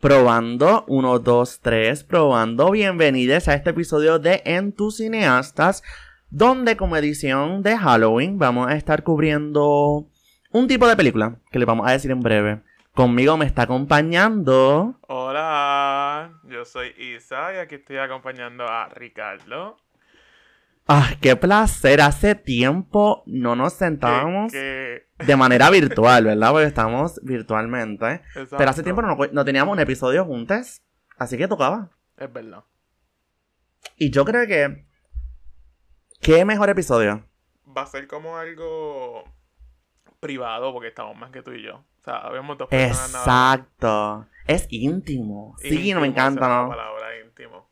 Probando, 1, 2, 3, probando. Bienvenidos a este episodio de En tus cineastas, donde como edición de Halloween vamos a estar cubriendo un tipo de película que le vamos a decir en breve. Conmigo me está acompañando. Hola, yo soy Isa y aquí estoy acompañando a Ricardo. ¡Ah, qué placer! Hace tiempo no nos sentábamos Que- de manera virtual, ¿verdad? Porque estamos virtualmente. Exacto. Pero hace tiempo no, no teníamos un episodio juntos, así que tocaba. Es verdad. Y yo creo que... ¿Qué mejor episodio? Va a ser como algo privado porque estamos más que tú y yo. O sea, habemos dos personas nada. Exacto. Es íntimo. Sí, no me encanta, es la ¿no? palabra íntimo.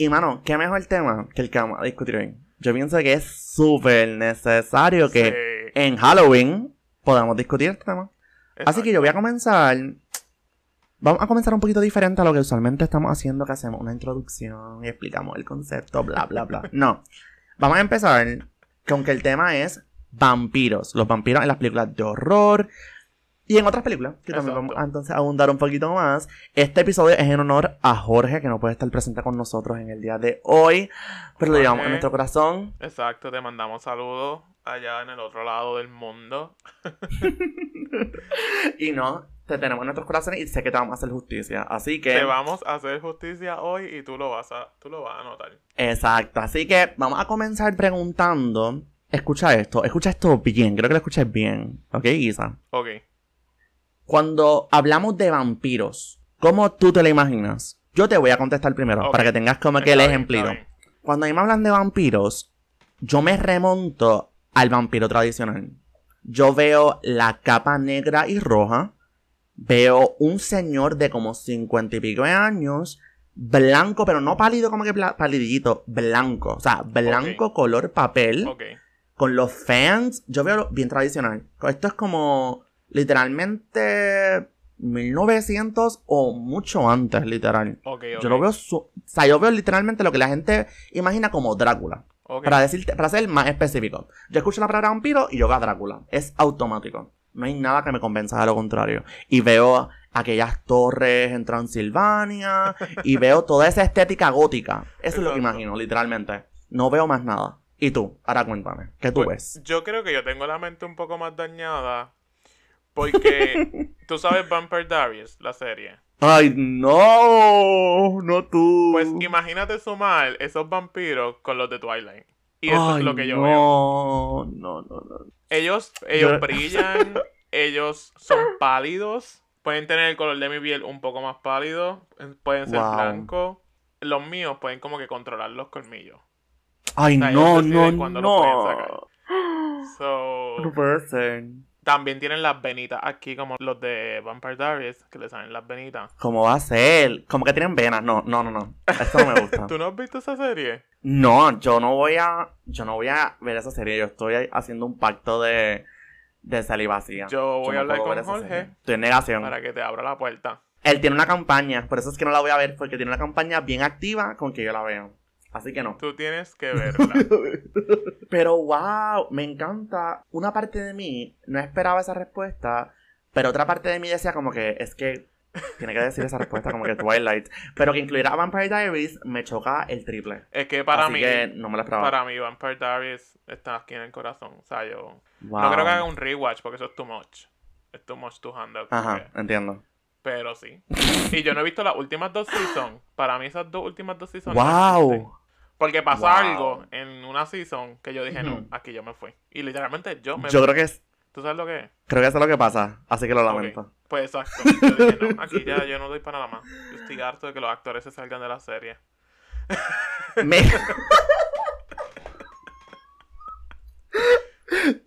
Y mano, ¿qué mejor tema que el que vamos a discutir hoy? Yo pienso que es súper necesario que Sí, en Halloween podamos discutir este tema. Así que yo voy a comenzar. Vamos a comenzar un poquito diferente a lo que usualmente estamos haciendo, que hacemos una introducción y explicamos el concepto, bla, bla, bla. No. Vamos a empezar con que el tema es vampiros. Los vampiros en las películas de horror y en otras películas, que también vamos a entonces abundar un poquito más. Este episodio es en honor a Jorge, que no puede estar presente con nosotros en el día de hoy, pero lo llevamos en nuestro corazón. Exacto, te mandamos saludos allá en el otro lado del mundo. Y no, te tenemos en nuestros corazones y sé que te vamos a hacer justicia. Así que... Te vamos a hacer justicia hoy y tú lo vas a, tú lo vas a notar. Exacto, así que vamos a comenzar preguntando. Escucha esto, escucha esto bien, creo que lo escuches bien, ¿ok, Isa? Ok. Cuando hablamos de vampiros, ¿cómo tú te lo imaginas? Yo te voy a contestar primero, para que tengas como que el ejemplito. Cuando a mí me hablan de vampiros, yo me remonto al vampiro tradicional. Yo veo la capa negra y roja, veo un señor de como cincuenta y pico de años, blanco, pero no pálido como que palidito, blanco, o sea, blanco color papel, Ok. con los fans, yo veo bien tradicional. Esto es como literalmente 1900 o mucho antes, literal. Ok, ok. Yo lo veo, su- o sea, yo veo literalmente lo que la gente imagina como Drácula. Ok. Para decirte, para ser más específico. Yo escucho la palabra vampiro y yo veo a Drácula. Es automático. No hay nada que me convenza de lo contrario. Y veo aquellas torres en Transilvania. y veo toda esa estética gótica. Eso es lo que imagino, literalmente. No veo más nada. ¿Y tú? Ahora cuéntame. ¿Qué tú Pues, ves? Yo creo que yo tengo la mente un poco más dañada. Porque tú sabes Vampire Diaries, la serie. Ay, no. No tú. Pues imagínate sumar esos vampiros con los de Twilight. Y eso Ay, es lo que yo no, veo. No, no, no. Ellos, ellos Yo- brillan, ellos son pálidos. Pueden tener el color de mi piel un poco más pálido. Pueden ser Wow. blancos. Los míos pueden como que controlar los colmillos. Ay, O sea, no, ellos no, no. sacar. So, No puede ser. También tienen las venitas aquí como los de Vampire Diaries, que le salen las venitas. ¿Cómo va a ser? Como que tienen venas. No, no, no, no. Esto no me gusta. ¿Tú no has visto esa serie? No, yo no voy a. Yo no voy a ver esa serie. Yo estoy haciendo un pacto de. de celibacia. Yo voy no a hablar con Jorge serie. Estoy en negación. para que te abra la puerta. Él tiene una campaña. Por eso es que no la voy a ver. Porque tiene una campaña bien activa con que yo la veo. Así que no. Tú tienes que verla. Pero wow, me encanta. Una parte de mí no esperaba esa respuesta. Pero otra parte de mí decía como que es que tiene que decir esa respuesta como que Twilight. Pero que incluyera a Vampire Diaries me choca el triple. Es que para Así mí, que no me lo esperaba. para mí Vampire Diaries está aquí en el corazón. O sea, yo Wow. no creo que haga un rewatch porque eso es too much. Es too much to handle. Ajá, entiendo. Pero sí. Y yo no he visto las últimas dos seasons. Para mí esas dos últimas dos seasons. no. Wow. Porque pasó Wow. algo en una season que yo dije, no, aquí yo me fui. Y literalmente yo me Yo fui. creo que es, ¿Tú sabes lo que es? creo que eso es lo que pasa. Así que lo lamento. Pues exacto. Yo dije, no, aquí ya yo no doy para nada más. Yo estoy harto de que los actores se salgan de la serie. Me...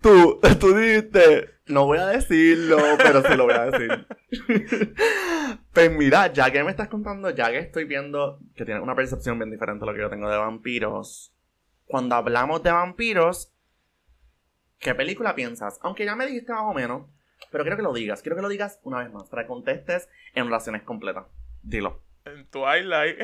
tú, tú dijiste, no voy a decirlo, pero sí lo voy a decir. pues mira, ya que me estás contando, ya que estoy viendo que tienes una percepción bien diferente a lo que yo tengo de vampiros. Cuando hablamos de vampiros, ¿qué película piensas? Aunque ya me dijiste más o menos, pero quiero que lo digas, quiero que lo digas una vez más, para que contestes en oraciones completas. Dilo. En Twilight.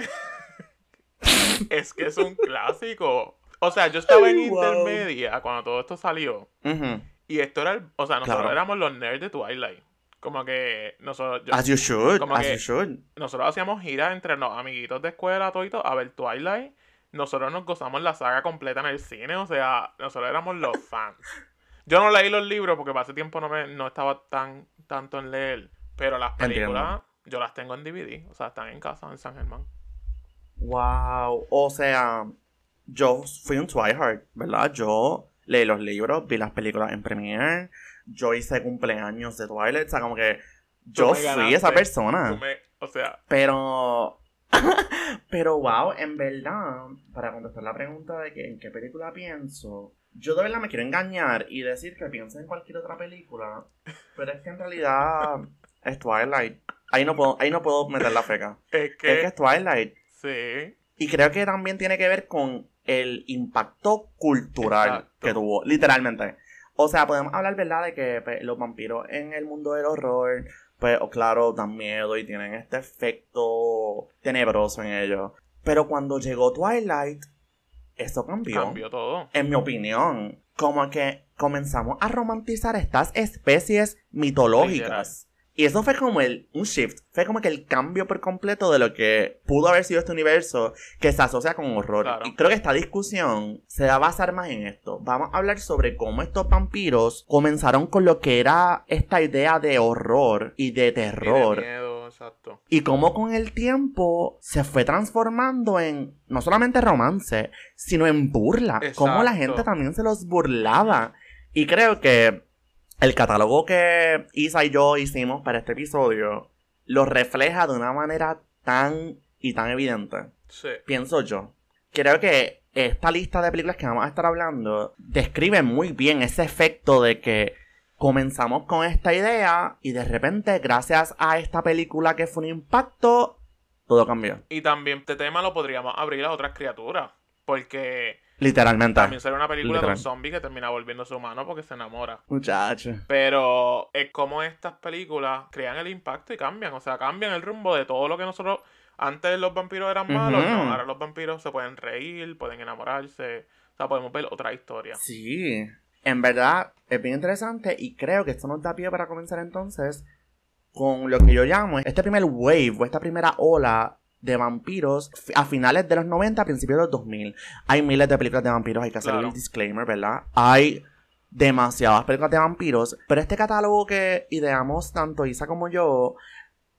es que es un clásico. O sea, yo estaba en wow. intermedia cuando todo esto salió. Ujú. Y esto era el. O sea, nosotros Claro. éramos los nerds de Twilight. Como que nosotros, yo- As you should, como as que- you should. nosotros hacíamos giras entre los amiguitos de escuela, todo a ver Twilight. Nosotros nos gozamos la saga completa en el cine, o sea, nosotros éramos los fans. Yo no leí los libros porque para ese tiempo no, me, no estaba tan tanto en leer, pero las películas yo las tengo en DVD, o sea, están en casa en San Germán. Wow. O sea, yo fui un tryhard, ¿verdad? Yo leí los libros, vi las películas en premiere, yo hice cumpleaños de Twilight, o sea, como que yo fui ganaste. esa persona. Me- o sea, Pero. pero wow, en verdad, para contestar la pregunta de que en qué película pienso, yo de verdad me quiero engañar y decir que pienso en cualquier otra película, pero es que en realidad es Twilight. Ahí no puedo, ahí no puedo meter la feca. es Es que que es Twilight. sí, Y creo que también tiene que ver con el impacto cultural Exacto. que tuvo, literalmente. O sea, podemos hablar, ¿verdad?, de que pues, los vampiros en el mundo del horror, pues, o claro, dan miedo y tienen este efecto tenebroso en ellos. Pero cuando llegó Twilight, eso cambió. cambió todo. En mi opinión, como que comenzamos a romantizar estas especies mitológicas. Y eso fue como el, un shift, fue como que el cambio por completo de lo que pudo haber sido este universo que se asocia con horror. Claro. Y creo que esta discusión se va a basar más en esto. Vamos a hablar sobre cómo estos vampiros comenzaron con lo que era esta idea de horror y de Y de terror. miedo, exacto. Y cómo con el tiempo se fue transformando en no solamente romance, sino en burla. Cómo la Exacto. gente también se los burlaba. Y creo que el catálogo que Isa y yo hicimos para este episodio lo refleja de una manera tan y tan evidente. Sí. Pienso yo. Creo que esta lista de películas que vamos a estar hablando describe muy bien ese efecto de que comenzamos con esta idea y de repente, gracias a esta película que fue un impacto, todo cambió. Y también este tema lo podríamos abrir a otras criaturas. Porque Literalmente. también sería una película de un zombie que termina volviéndose humano porque se enamora. Muchacho. Pero es como estas películas crean el impacto y cambian. O sea, cambian el rumbo de todo lo que nosotros. Antes los vampiros eran malos, no. Ahora los vampiros se pueden reír, pueden enamorarse. O sea, podemos ver otra historia. Sí. En verdad, es bien interesante y creo que esto nos da pie para comenzar entonces con lo que yo llamo este primer wave o esta primera ola de vampiros a finales de los 90, a principios de los 2000. Hay miles de películas de vampiros, hay que hacer Claro. el disclaimer, ¿verdad? Hay demasiadas películas de vampiros, pero este catálogo que ideamos tanto Isa como yo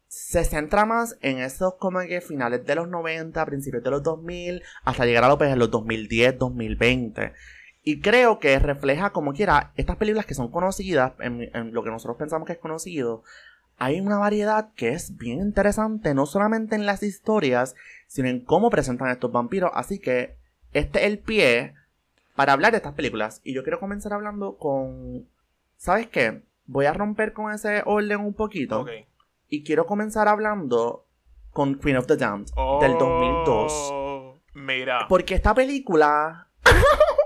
se centra más en esos como que finales de los 90, principios de los 2000, hasta llegar a lo, pues, en los 2010, 2020. Y creo que refleja como quiera estas películas que son conocidas, en, en lo que nosotros pensamos que es conocido. Hay una variedad que es bien interesante, no solamente en las historias, sino en cómo presentan a estos vampiros. Así que este es el pie para hablar de estas películas. Y yo quiero comenzar hablando con... ¿Sabes qué? Voy a romper con ese orden un poquito. Y quiero comenzar hablando con Queen of the Damned del 2002. Oh, Mira. Porque esta película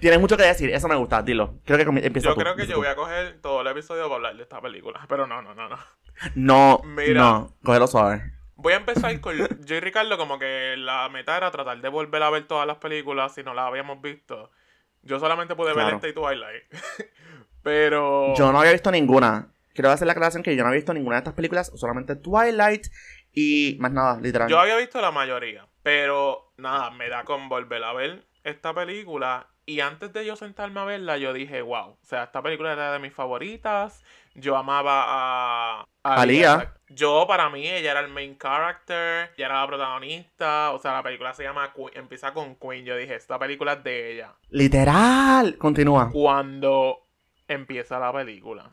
tiene mucho que decir. Eso me gusta, dilo. Creo que empieza Yo tú, creo que yo tú. voy a coger todo el episodio para hablar de esta película. Pero no, no, no, no. No, Mira. no, cógelo suave. Voy a empezar con. Yo y Ricardo, como que la meta era tratar de volver a ver todas las películas si no las habíamos visto. Yo solamente pude ver esta y Twilight. Pero. Yo no había visto ninguna. Quiero hacer la aclaración que yo no había visto ninguna de estas películas, solamente Twilight y más nada, literal. Yo había visto la mayoría, pero nada, me da con volver a ver esta película. Y antes de yo sentarme a verla, yo dije, wow, o sea, esta película era de mis favoritas. Yo amaba a, A. Yo, para mí, ella era el main character, ella era la protagonista. O sea, la película se llama, Que- empieza con Queen. Yo dije, esta película es de ella. Literal. Continúa. Cuando empieza la película,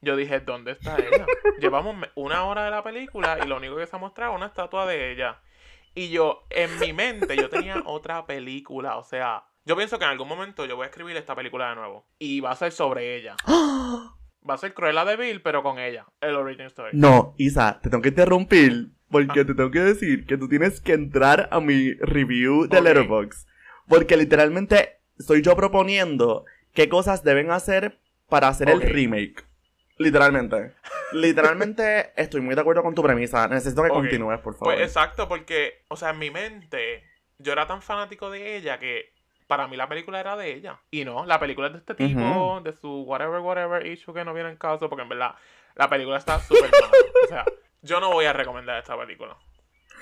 yo dije, ¿dónde está ella? Llevamos una hora de la película y lo único que se ha mostrado es una estatua de ella. Y yo, en mi mente, yo tenía otra película. O sea, yo pienso que en algún momento yo voy a escribir esta película de nuevo. Y va a ser sobre ella. Va a ser Cruella de Vil, pero con ella. El origin story. No, Isa, te tengo que interrumpir porque Ah. te tengo que decir que tú tienes que entrar a mi review de Ok. Letterboxd. Porque literalmente estoy yo proponiendo qué cosas deben hacer para hacer el remake. Literalmente. Literalmente estoy muy de acuerdo con tu premisa. Necesito que continúes, por favor. Pues exacto, porque, o sea, en mi mente, yo era tan fanático de ella que para mí la película era de ella. Y no, la película es de este tipo, de su whatever, whatever issue que no viene en caso, porque en verdad la película está súper mala. O sea, yo no voy a recomendar esta película.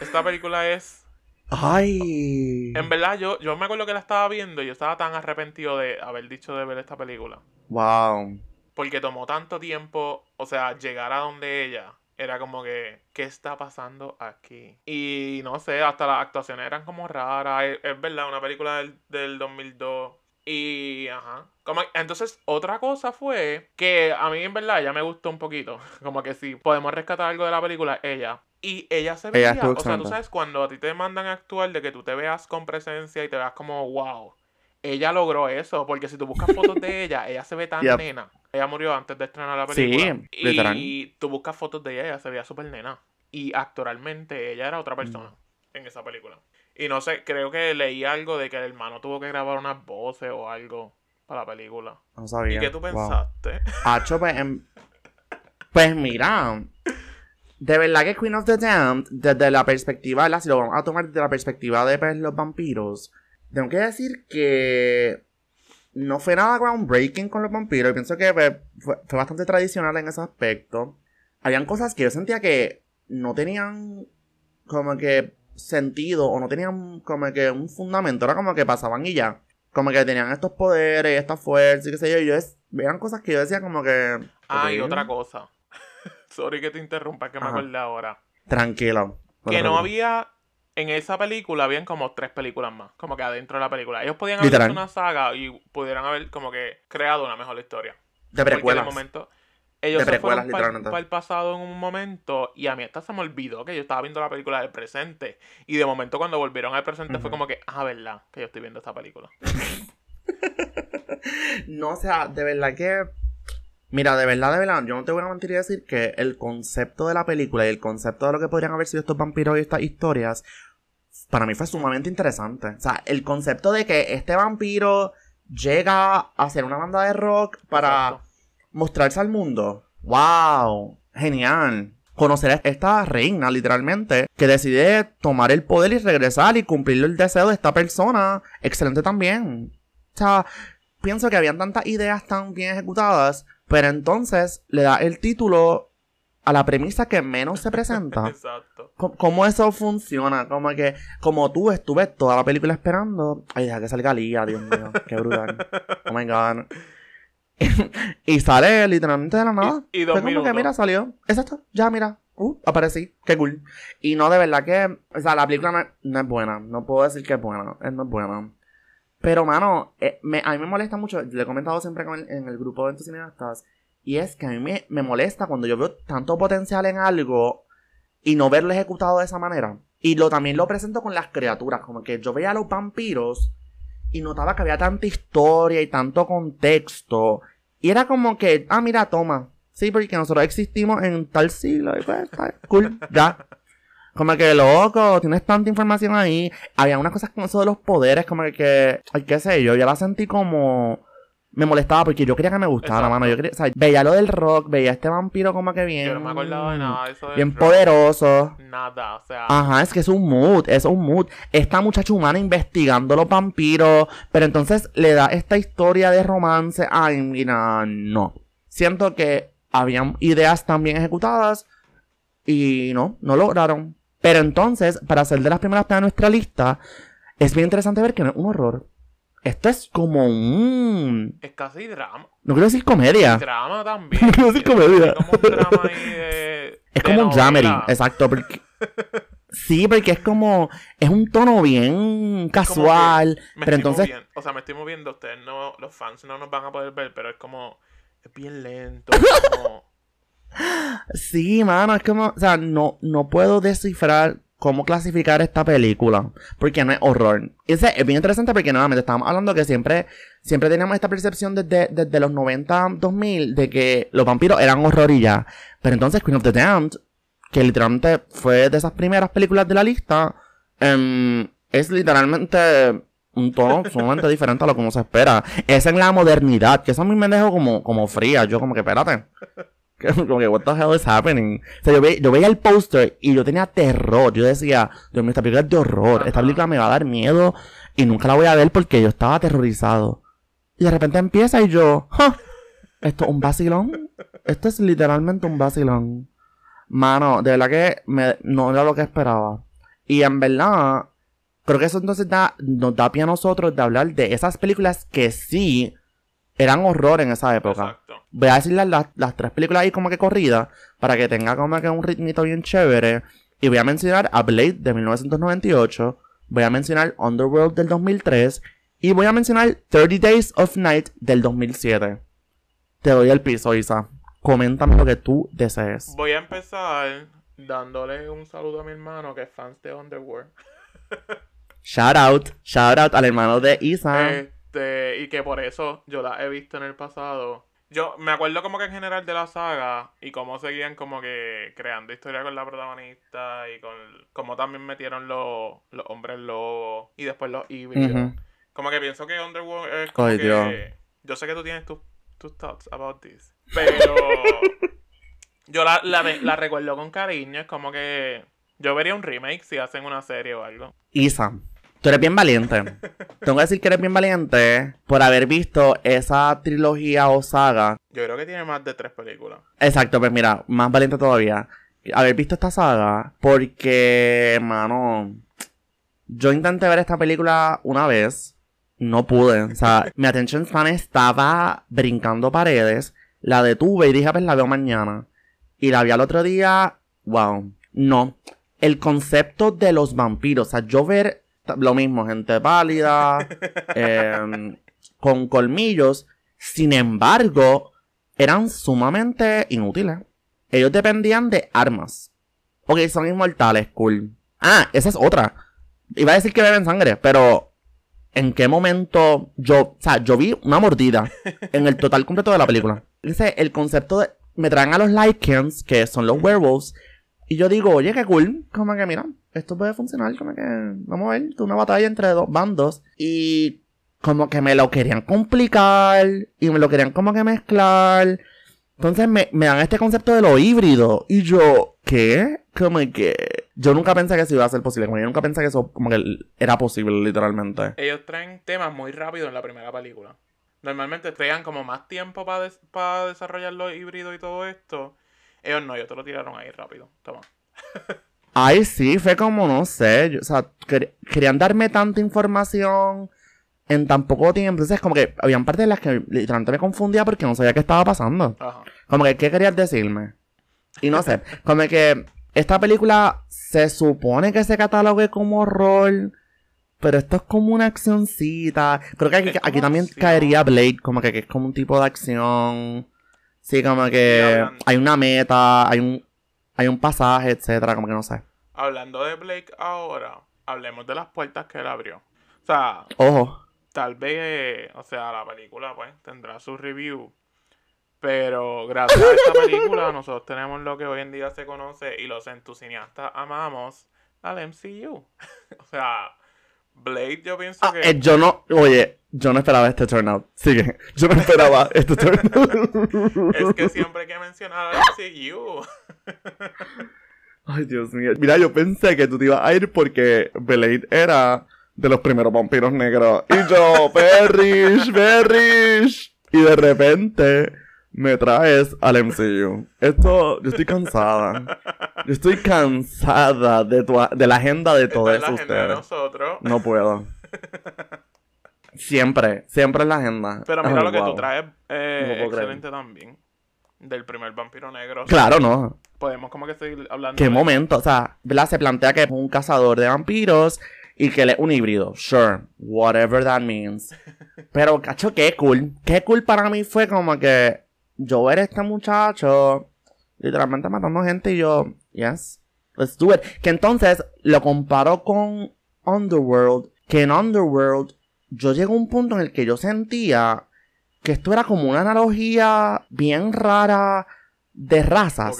Esta película es Ay. en verdad, yo, yo me acuerdo que la estaba viendo y yo estaba tan arrepentido de haber dicho de ver esta película. Wow. Porque tomó tanto tiempo, o sea, llegar a donde ella. Era como que, ¿qué está pasando aquí? Y no sé, hasta las actuaciones eran como raras. Es, es verdad, una película del, del 2002. Y, ajá. Como, entonces, otra cosa fue que a mí en verdad ella me gustó un poquito. Como que si podemos rescatar algo de la película, ella. Y ella se veía, o sea, tú sabes, cuando a ti te mandan a actuar de que tú te veas con presencia y te veas como, wow. Ella logró eso, porque si tú buscas fotos de ella, ella se ve tan Yep. nena. Ella murió antes de estrenar la Sí, película. literal. Y tú buscas fotos de ella, ella se veía súper nena. Y actoralmente ella era otra Mm. persona en esa película. Y no sé, creo que leí algo de que el hermano tuvo que grabar unas voces o algo para la película. No sabía. ¿Y qué tú Wow. pensaste? Hacho, pues, em- pues mira, de verdad que Queen of the Damned, desde la perspectiva, si lo vamos a tomar desde la perspectiva de pues, los vampiros, tengo que decir que no fue nada groundbreaking con los vampiros. Pienso que fue, fue bastante tradicional en ese aspecto. Habían cosas que yo sentía que no tenían como que sentido o no tenían como que un fundamento. Era como que pasaban y ya. Como que tenían estos poderes, esta fuerza y qué sé yo. Y yo es, eran cosas que yo decía como que... Ah, y otra cosa. Sorry que te interrumpa, que me acordé ahora. Tranquilo. que no había. En esa película habían como tres películas más, como que adentro de la película. Ellos podían haber hecho una saga y pudieran haber como que creado una mejor historia. De precuelas. de momento. Ellos De se fueron para literalmente. el pasado en un momento y a mí hasta se me olvidó que yo estaba viendo la película del presente. Y de momento cuando volvieron al presente fue Ujú. como que, ah, verdad, que yo estoy viendo esta película. No, o sea, de verdad que. Mira, de verdad, de verdad, yo no te voy a mentir y decir que el concepto de la película y el concepto de lo que podrían haber sido estos vampiros y estas historias, para mí fue sumamente interesante. O sea, el concepto de que este vampiro llega a hacer una banda de rock para Exacto. mostrarse al mundo. ¡Wow! Genial. Conocer a esta reina, literalmente, que decide tomar el poder y regresar y cumplir el deseo de esta persona. Excelente también. O sea, pienso que habían tantas ideas tan bien ejecutadas, pero entonces le da el título a la premisa que menos se presenta. Exacto. ¿Cómo, cómo eso funciona? Como que, como tú estuve toda la película esperando. Ay, deja que salga Lía, Dios mío. Qué brutal. Oh my god. y sale literalmente de la nada. Y- y dos Fue como que, mira, salió. Exacto. Ya, mira. Uh, aparecí. Qué cool. Y no, de verdad que. O sea, la película no es, no es buena. No puedo decir que es buena. Es no es buena. Pero, mano, eh, me- a mí me molesta mucho. Le he comentado siempre con el- en el grupo de entusiastas. Y es que a mí me, me molesta cuando yo veo tanto potencial en algo y no verlo ejecutado de esa manera. Y lo también lo presento con las criaturas. Como que yo veía a los vampiros y notaba que había tanta historia y tanto contexto. Y era como que, ah, mira, toma. Sí, porque nosotros existimos en tal siglo. Y pues, cool, ya. Como que loco, tienes tanta información ahí. Había unas cosas con eso de los poderes, como que, ay, qué sé yo, ya la sentí como. Me molestaba porque yo quería que me gustara, Exacto. mano. Yo quería, o sea, veía lo del rock, veía a este vampiro como que bien. Yo no me acordaba de nada de eso. del Bien rock. poderoso. Nada, o sea. Ajá, es que es un mood, es un mood. Esta muchacha humana investigando los vampiros, pero entonces le da esta historia de romance. Ay, mira, no. Siento que habían ideas tan bien ejecutadas y no, no lograron. Pero entonces, para ser de las primeras de nuestra lista, es bien interesante ver que no es un horror. Esto es como un... Es casi drama. No quiero decir comedia. Drama también. No quiero decir comedia. Es como un drama ahí de. Es de como un dramedy, exacto. Porque... Sí, porque es como. Es un tono bien casual. Me Pero estoy entonces. moviendo, o sea, me estoy moviendo, ustedes no, los fans no nos van a poder ver, pero es como, es bien lento, es como, Sí, mano, es como. O sea, no, no puedo descifrar cómo clasificar esta película. Porque no es horror. Y ese es bien interesante porque nuevamente estábamos hablando que siempre. Siempre teníamos esta percepción desde, desde los 90, 2000 de que los vampiros eran horror y ya. Pero entonces Queen of the Damned, que literalmente fue de esas primeras películas de la lista, em, es literalmente un tono sumamente diferente a lo que uno se espera. Es en la modernidad, que eso a mí me dejó como, como fría. Yo como que, espérate. Como que, what the hell is happening? O sea, yo, ve- yo veía el póster y yo tenía terror. Yo decía, Dios mío, esta película es de horror. Esta película me va a dar miedo y nunca la voy a ver porque yo estaba aterrorizado. Y de repente empieza y yo, "Ja, esto es un vacilón. Esto es literalmente un vacilón. Mano, de verdad que me- no era lo que esperaba. Y en verdad, creo que eso entonces da, nos da pie a nosotros de hablar de esas películas que sí eran horror en esa época. Exacto. Voy a decir las, las- las tres películas ahí como que corridas para que tenga como que un ritmito bien chévere. Y voy a mencionar a Blade de 1998. Voy a mencionar Underworld del 2003. Y voy a mencionar 30 Days of Night del 2007. Te doy el piso, Isa. Coméntame lo que tú desees. Voy a empezar dándole un saludo a mi hermano que es fan de Underworld. Shout out, shout out al hermano de Isa. Este, y que por eso yo la he visto en el pasado. Yo me acuerdo como que en general de la saga y cómo seguían como que creando historia con la protagonista y con cómo también metieron los, los hombres lobos y después los híbridos. Ujú. Como que pienso que Underworld es como Ay, que... Dios. Yo sé que tú tienes tus, tus thoughts about this. Pero... yo la, la, la recuerdo con cariño. Es como que... Yo vería un remake si hacen una serie o algo. Isa, tú eres bien valiente. Tengo que decir que eres bien valiente por haber visto esa trilogía o saga. Yo creo que tiene más de tres películas. Exacto, pues mira, más valiente todavía. Haber visto esta saga porque, mano, yo intenté ver esta película una vez, no pude. O sea, mi attention span estaba brincando paredes. La detuve y dije, pues la veo mañana. Y la vi al otro día, wow, no. El concepto de los vampiros, o sea, yo ver lo mismo, gente pálida, em, con colmillos, sin embargo, eran sumamente inútiles. Ellos dependían de armas. Ok, son inmortales, cool. Ah, esa es otra. Iba a decir que beben sangre, pero ¿en qué momento yo, o sea, yo vi una mordida en el total completo de la película? Dice, el concepto de, me traen a los Lycans, que son los werewolves, y yo digo, oye, qué cool, como que mira, esto puede funcionar, como que, vamos a ver, una batalla entre dos bandos, y como que me lo querían complicar, y me lo querían como que mezclar, entonces me, me dan este concepto de lo híbrido. Y yo, ¿qué? Como que. Yo nunca pensé que eso iba a ser posible. Como yo nunca pensé que eso como que era posible, literalmente. Ellos traen temas muy rápido en la primera película. Normalmente traían como más tiempo para desarrollar los híbridos y todo esto. Ellos no, ellos te lo tiraron ahí rápido. Toma. Ay, sí, fue como, no sé. yo- o sea, quer- querían darme tanta información en tan poco tiempo. Entonces, como que habían partes de las que literalmente me confundía porque no sabía qué estaba pasando. Ajá. Como que, ¿qué querías decirme? Y no sé, como que esta película se supone que se catalogue como horror, pero esto es como una accioncita. Creo que aquí, aquí también acción. caería Blade, como que, que es como un tipo de acción. Sí, como que hay una meta, hay un, hay un pasaje, etcétera, como que no sé. Hablando de Blake ahora, hablemos de las puertas que él abrió. O sea, Ojo. tal vez, o sea, la película pues tendrá su review. Pero gracias a esta película nosotros tenemos lo que hoy en día se conoce y los entusiastas amamos al MCU. o sea, Blade yo pienso Ah, que... eh, yo no, oye, yo no esperaba este turnout. Sigue. Yo no esperaba este turnout. Es que siempre hay que mencionar al MCU. Ay, Dios mío. Mira, yo pensé que tú te ibas a ir porque Blade era de los primeros vampiros negros. Y yo, Perish, Perish. Y de repente me traes al MCU. Esto, yo estoy cansada. Yo estoy cansada de, tu, de la agenda de todos es la agenda de ustedes. nosotros. No puedo. Siempre, siempre en la agenda. Pero mira Ay, lo que tú traes, eh, No puedo creer. excelente también. Del primer vampiro negro. Claro, no. Podemos como que seguir hablando. ¿Qué de- momento? O sea, ¿verdad? Se plantea que es un cazador de vampiros y que él es un híbrido. Sure, whatever that means. Pero, cacho, qué cool. Qué cool para mí fue como que yo ver a este muchacho literalmente matando gente y yo, yes, let's do it. Que entonces lo comparo con Underworld, que en Underworld yo llegué a un punto en el que yo sentía que esto era como una analogía bien rara de razas.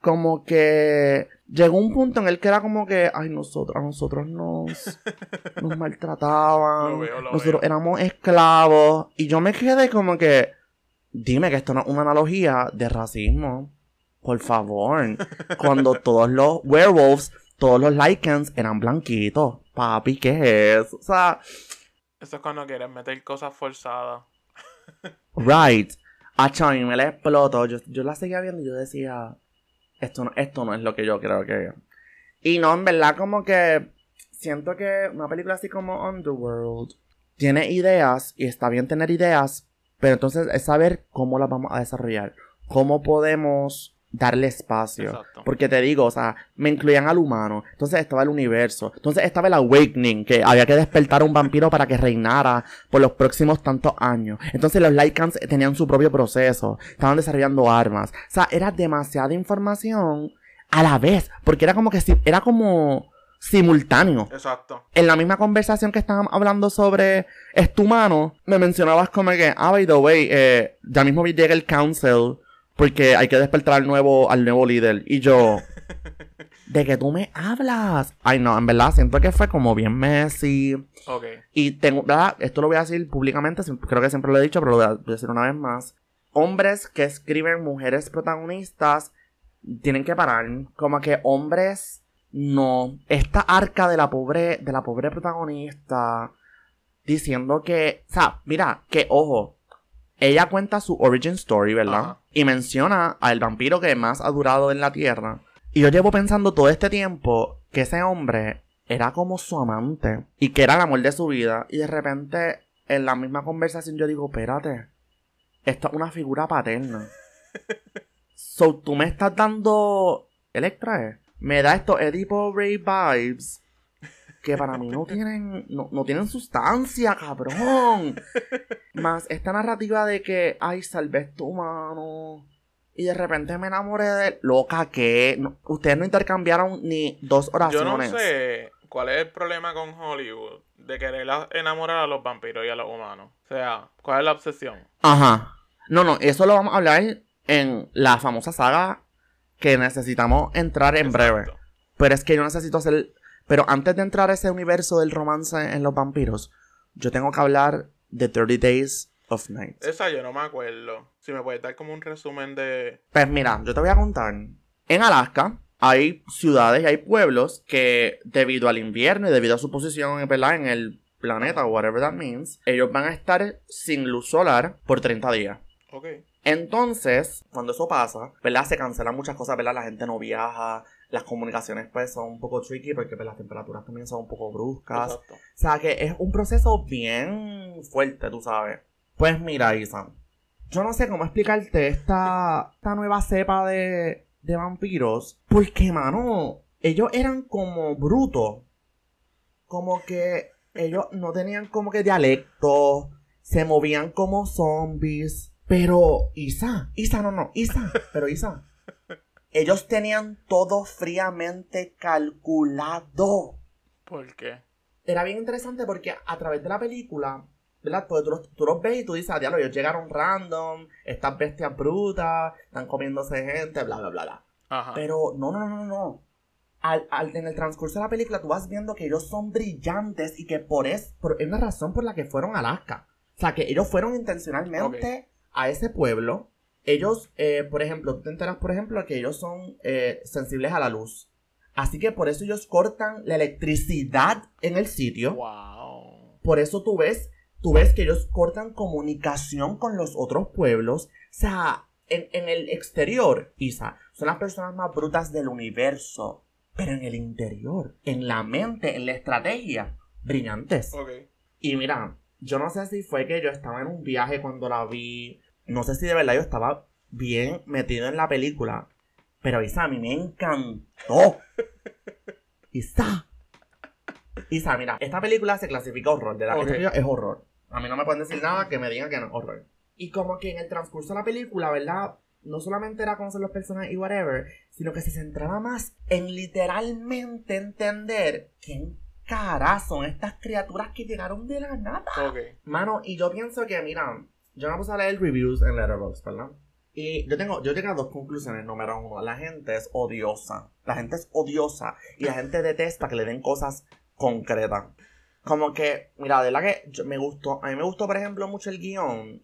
Como que llegó un punto en el que era como que, ay, nosotros, a nosotros nos, nos maltrataban, Lo veo, lo nosotros veo. éramos esclavos, y yo me quedé como que, dime que esto no es una analogía de racismo, por favor, cuando todos los werewolves, todos los lycans eran blanquitos, papi, ¿qué es eso? O sea, Eso es cuando quieres meter cosas forzadas. right. A mí me la explotó. Yo, yo la seguía viendo y yo decía, esto no, esto no es lo que yo creo que... Y no, en verdad como que siento que una película así como Underworld tiene ideas y está bien tener ideas, pero entonces es saber cómo las vamos a desarrollar. Cómo podemos darle espacio. Exacto. Porque te digo, o sea, me incluían al humano. Entonces estaba el universo. Entonces estaba el awakening, que había que despertar a un vampiro para que reinara por los próximos tantos años. Entonces los Lycans tenían su propio proceso. Estaban desarrollando armas. O sea, era demasiada información a la vez. Porque era como que si, era como simultáneo. Exacto. En la misma conversación que estábamos hablando sobre este humano, me mencionabas como que, ah, by the way, eh, ya mismo llega el council porque hay que despertar al nuevo, al nuevo líder. Y yo, ¿de qué tú me hablas? Ay, no, en verdad, siento que fue como bien Messi. Ok. Y tengo, ¿verdad? Esto lo voy a decir públicamente, creo que siempre lo he dicho, pero lo voy a voy a decir una vez más. Hombres que escriben mujeres protagonistas tienen que parar. Como que hombres no. Esta arca de la pobre, de la pobre protagonista diciendo que, o sea, mira, que ojo, ella cuenta su origin story, ¿verdad? Ajá. Y menciona al vampiro que más ha durado en la tierra. Y yo llevo pensando todo este tiempo que ese hombre era como su amante y que era el amor de su vida. Y de repente, en la misma conversación, yo digo, espérate, esta es una figura paterna. so, tú me estás dando. Electra, ¿eh? Me da estos Edipo Ray vibes que para mí no tienen, no, no tienen sustancia, cabrón. Más esta narrativa de que, ay, salvé tu mano. Y de repente me enamoré de él. Loca, que ustedes no intercambiaron ni dos Yo no oraciones. sé cuál es el problema con Hollywood de querer enamorar a los vampiros y a los humanos. O sea, ¿cuál es la obsesión? Ajá. No, no, eso lo vamos a hablar en la famosa saga que necesitamos entrar en breve. Pero es que yo necesito hacer. Pero antes de entrar a ese universo del romance en los vampiros, yo tengo que hablar de 30 Days of Night. Esa yo no me acuerdo. Si me puedes dar como un resumen de... Pues mira, yo te voy a contar. En Alaska hay ciudades y hay pueblos que, debido al invierno y debido a su posición ¿verdad? en el planeta, o whatever that means, ellos van a estar sin luz solar por 30 días. Ok. Entonces, cuando eso pasa, ¿verdad? Se cancelan muchas cosas, ¿verdad? La gente no viaja, las comunicaciones pues son un poco tricky porque pues, las temperaturas también son un poco bruscas. Exacto. O sea que es un proceso bien fuerte, tú sabes. Pues mira, Isa, yo no sé cómo explicarte esta, esta nueva cepa de, de vampiros. Porque, mano, ellos eran como brutos. Como que ellos no tenían como que dialecto. Se movían como zombies. Pero, Isa, Isa, no, no, Isa, pero Isa. Ellos tenían todo fríamente calculado ¿Por qué? era bien interesante porque a través de la película, ¿verdad? Pues tú, los- tú los ves y tú dices, ah, diablo, ellos llegaron random, estas bestias brutas, están comiéndose gente, bla, bla, bla, bla. Ajá. Pero no, no, no, no, no. Al, al- en el transcurso de la película tú vas viendo que ellos son brillantes y que por es, por, es una razón por la que fueron a Alaska. O sea, que ellos fueron intencionalmente a ese pueblo. Ellos, eh, por ejemplo, tú te enteras, por ejemplo, que ellos son eh, sensibles a la luz. Así que por eso ellos cortan la electricidad en el sitio. Wow. Por eso tú ves, tú ves que ellos cortan comunicación con los otros pueblos. O sea, en, en el exterior, Isa, son las personas más brutas del universo. Pero en el interior, en la mente, en la estrategia, brillantes. Ok. Y mira, yo no sé si fue que yo estaba en un viaje cuando la vi. No sé si de verdad yo estaba bien metido en la película. Pero Isa, a mí me encantó. Isa. Isa, mira, esta película se clasifica horror, ¿verdad? Ok. Esta película es horror. A mí no me pueden decir nada que me digan que no es horror. Y como que en el transcurso de la película, ¿verdad? No solamente era conocer los personajes y whatever, sino que se centraba más en literalmente entender quién cara son estas criaturas que llegaron de la nada. Ok. Mano, y yo pienso que, mira, yo me puse a leer reviews en Letterboxd, ¿verdad? Y yo tengo, yo llegué a dos conclusiones. Número uno, la gente es odiosa. La gente es odiosa. Y la gente detesta que le den cosas concretas. Como que, mira, de la que yo- me gustó, a mí me gustó, por ejemplo, mucho el guion.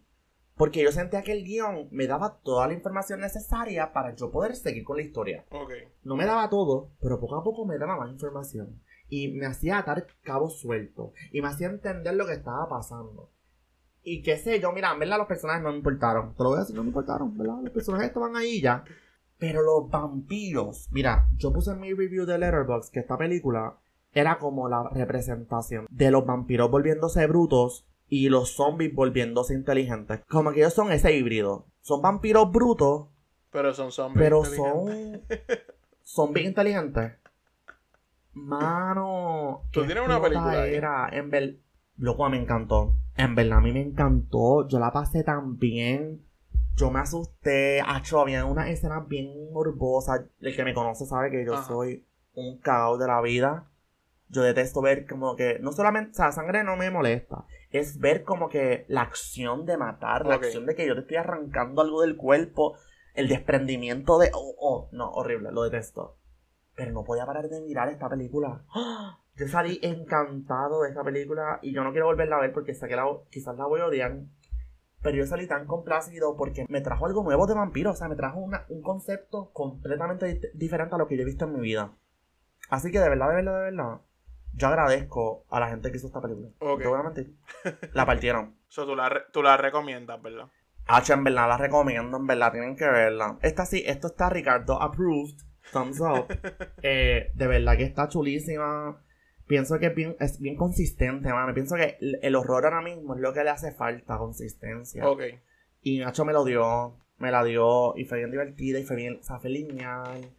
Porque yo sentía que el guion me daba toda la información necesaria para yo poder seguir con la historia. Ok. No me daba todo, pero poco a poco me daba más información. y me hacía atar cabos sueltos y me hacía entender lo que estaba pasando. Y qué sé yo, mira, en verdad los personajes no me importaron. Te lo voy a decir, no me importaron, ¿verdad? Los personajes estaban ahí ya. Pero los vampiros, mira, yo puse en mi review de Letterboxd que esta película era como la representación de los vampiros volviéndose brutos y los zombies volviéndose inteligentes. Como que ellos son ese híbrido. Son vampiros brutos, Pero son zombies. pero son zombies inteligentes. Mano, Tú tienes una película. Era, en ver... Loco, me encantó. En verdad, a mí me encantó. Yo la pasé tan bien. Yo me asusté. Acho, había unas escenas bien morbosas. El que me conoce sabe que yo Ajá. soy un caos de la vida. Yo detesto ver como que, no solamente, o sea, sangre no me molesta, es ver como que la acción de matar, la acción de que yo te estoy arrancando algo del cuerpo, el desprendimiento de, oh, oh, no, horrible, lo detesto. Pero no podía parar de mirar esta película. ¡Ah! Yo salí encantado de esta película y yo no quiero volverla a ver porque sé que la, quizás la voy a odiar. Pero yo salí tan complacido porque me trajo algo nuevo de vampiro. O sea, me trajo una- un concepto completamente di- diferente a lo que yo he visto en mi vida. Así que de verdad, de verdad, de verdad, yo agradezco a la gente que hizo esta película. No Ok. te voy a mentir. La partieron. So, tú, la tú la recomiendas, ¿verdad? H, en verdad la recomiendo, en verdad tienen que verla. Esta sí, esto está Ricardo approved. Thumbs up. Eh, de verdad que está chulísima. Pienso que es bien, es bien consistente, mano. Pienso que el, el horror ahora mismo es lo que le hace falta, consistencia. Ok. Y Nacho me lo dio, me la dio, y fue bien divertida, y fue bien, o sea, fue lineal.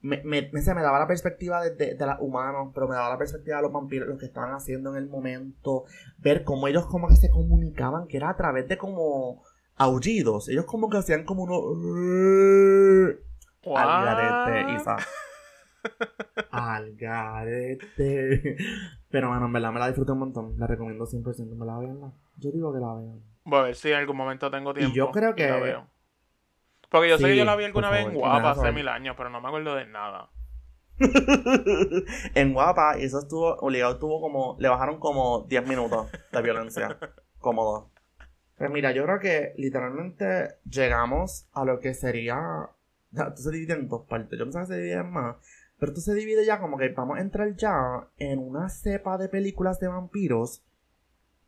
Me, me, me, se me daba la perspectiva de, de, de los humanos, pero me daba la perspectiva de los vampiros, lo que estaban haciendo en el momento. Ver cómo ellos como que se comunicaban, que era a través de como aullidos. Ellos como que hacían como uno... Al garete? Isa. Al garete. Pero bueno, en verdad me la disfruté un montón. La recomiendo 100%. ¿Me la vean? Yo digo que la vean. Voy a ver si en algún momento tengo tiempo. yo creo que- la veo. Porque yo sé que Sí, yo la vi alguna vez en favor, Guapa hace mil años, pero no me acuerdo de nada. en Guapa, y eso estuvo, obligado estuvo como, le bajaron como 10 minutos de violencia. Cómodo. Pues mira, yo creo que literalmente llegamos a lo que sería. Esto se divide en dos partes. Yo pensaba que se dividía en más. Pero esto se divide ya como que vamos a entrar ya en una cepa de películas de vampiros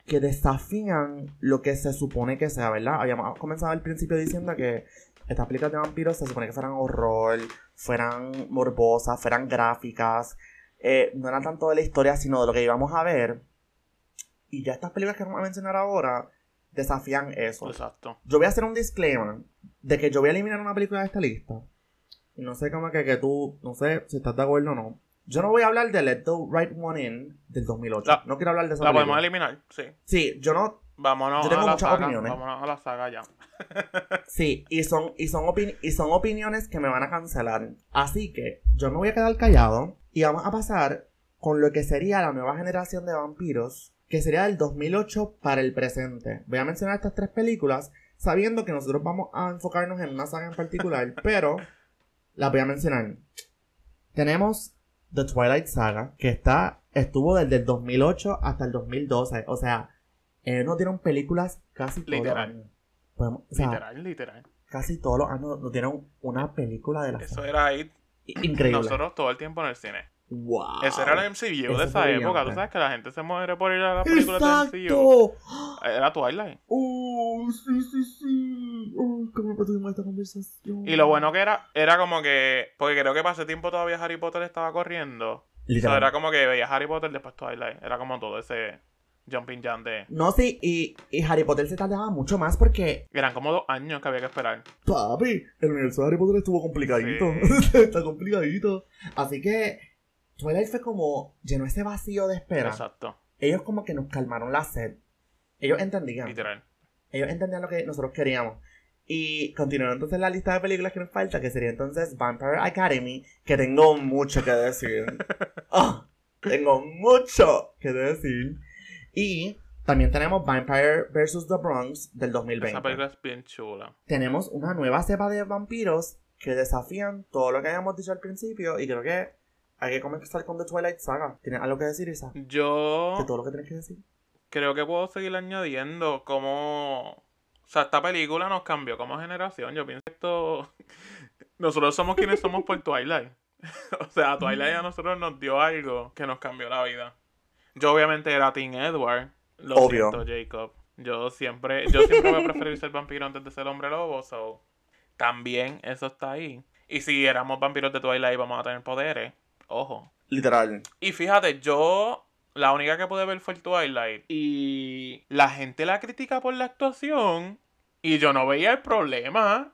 que desafían lo que se supone que sea, ¿verdad? Habíamos comenzado al principio diciendo que estas películas de vampiros se supone que fueran horror, fueran morbosas, fueran gráficas, eh, no eran tanto de la historia, sino de lo que íbamos a ver. Y ya estas películas que vamos a mencionar ahora desafían eso. Exacto. Yo voy a hacer un disclaimer de que yo voy a eliminar una película de esta lista. Y no sé cómo que, que tú, no sé si estás de acuerdo o no. Yo no voy a hablar de Let the Right One In del 2008. La- no quiero hablar de esa La película. podemos eliminar, sí. Sí, yo no, Vámonos Yo tengo a la muchas saga. opiniones. Vámonos a la saga ya. Sí, y son, y, son y son opiniones que me van a cancelar. Así que yo me voy a quedar callado y vamos a pasar con lo que sería la nueva generación de vampiros, que sería del 2008 para el presente. Voy a mencionar estas tres películas sabiendo que nosotros vamos a enfocarnos en una saga en particular, pero las voy a mencionar. Tenemos The Twilight Saga, que está estuvo desde el 2008 hasta el 2012. O sea, ellos nos dieron películas casi todos los Literal. años. Podemos- o sea, literal, literal. casi todos los años nos dieron una película de la Eso saga. era ahí Increíble. nosotros todo el tiempo en el cine. Wow. Ese era el MCU de esa época. Tú sabes que la gente se muere por ir a las películas del MCU. Era Twilight. ¡Oh, sí, sí, sí! Oh, ¿Cómo tuvimos esta conversación? Y lo bueno que era, era como que. Porque creo que para ese tiempo todavía Harry Potter estaba corriendo. O sea, era como que veía Harry Potter después Twilight. Era como todo ese jumping jump de. No, sí, y, y Harry Potter se tardaba mucho más porque, Eran como dos años que había que esperar. papi, el universo de Harry Potter estuvo complicadito. Sí. Está complicadito. Así que Twilight fue como, llenó ese vacío de espera. Exacto. Ellos como que nos calmaron la sed. Ellos entendían. Literal. ellos entendían lo que nosotros queríamos. Y continuando entonces la lista de películas que nos falta, que sería entonces Vampire Academy, que tengo mucho que decir. Ah, tengo mucho que decir. Y también tenemos Vampire vs. The Bronx del 2020. Esa película es bien chula. Tenemos una nueva cepa de vampiros que desafían todo lo que habíamos dicho al principio y creo que hay que comenzar con The Twilight Saga. ¿Tienes algo que decir, Isa? Yo De todo lo que tienes que decir. creo que puedo seguir añadiendo como... O sea, esta película nos cambió como generación. Yo pienso que esto... Nosotros somos quienes somos por Twilight. o sea, Twilight a nosotros nos dio algo que nos cambió la vida. Yo obviamente era Team Edward. Lo Obvio. siento, Jacob. Yo siempre, yo siempre voy a preferir ser vampiro antes de ser hombre lobo, so también eso está ahí. Y si éramos vampiros de Twilight vamos a tener poderes. Ojo. Literal. Y fíjate, yo la única que pude ver fue el Twilight. Y la gente la critica por la actuación. Y yo no veía el problema.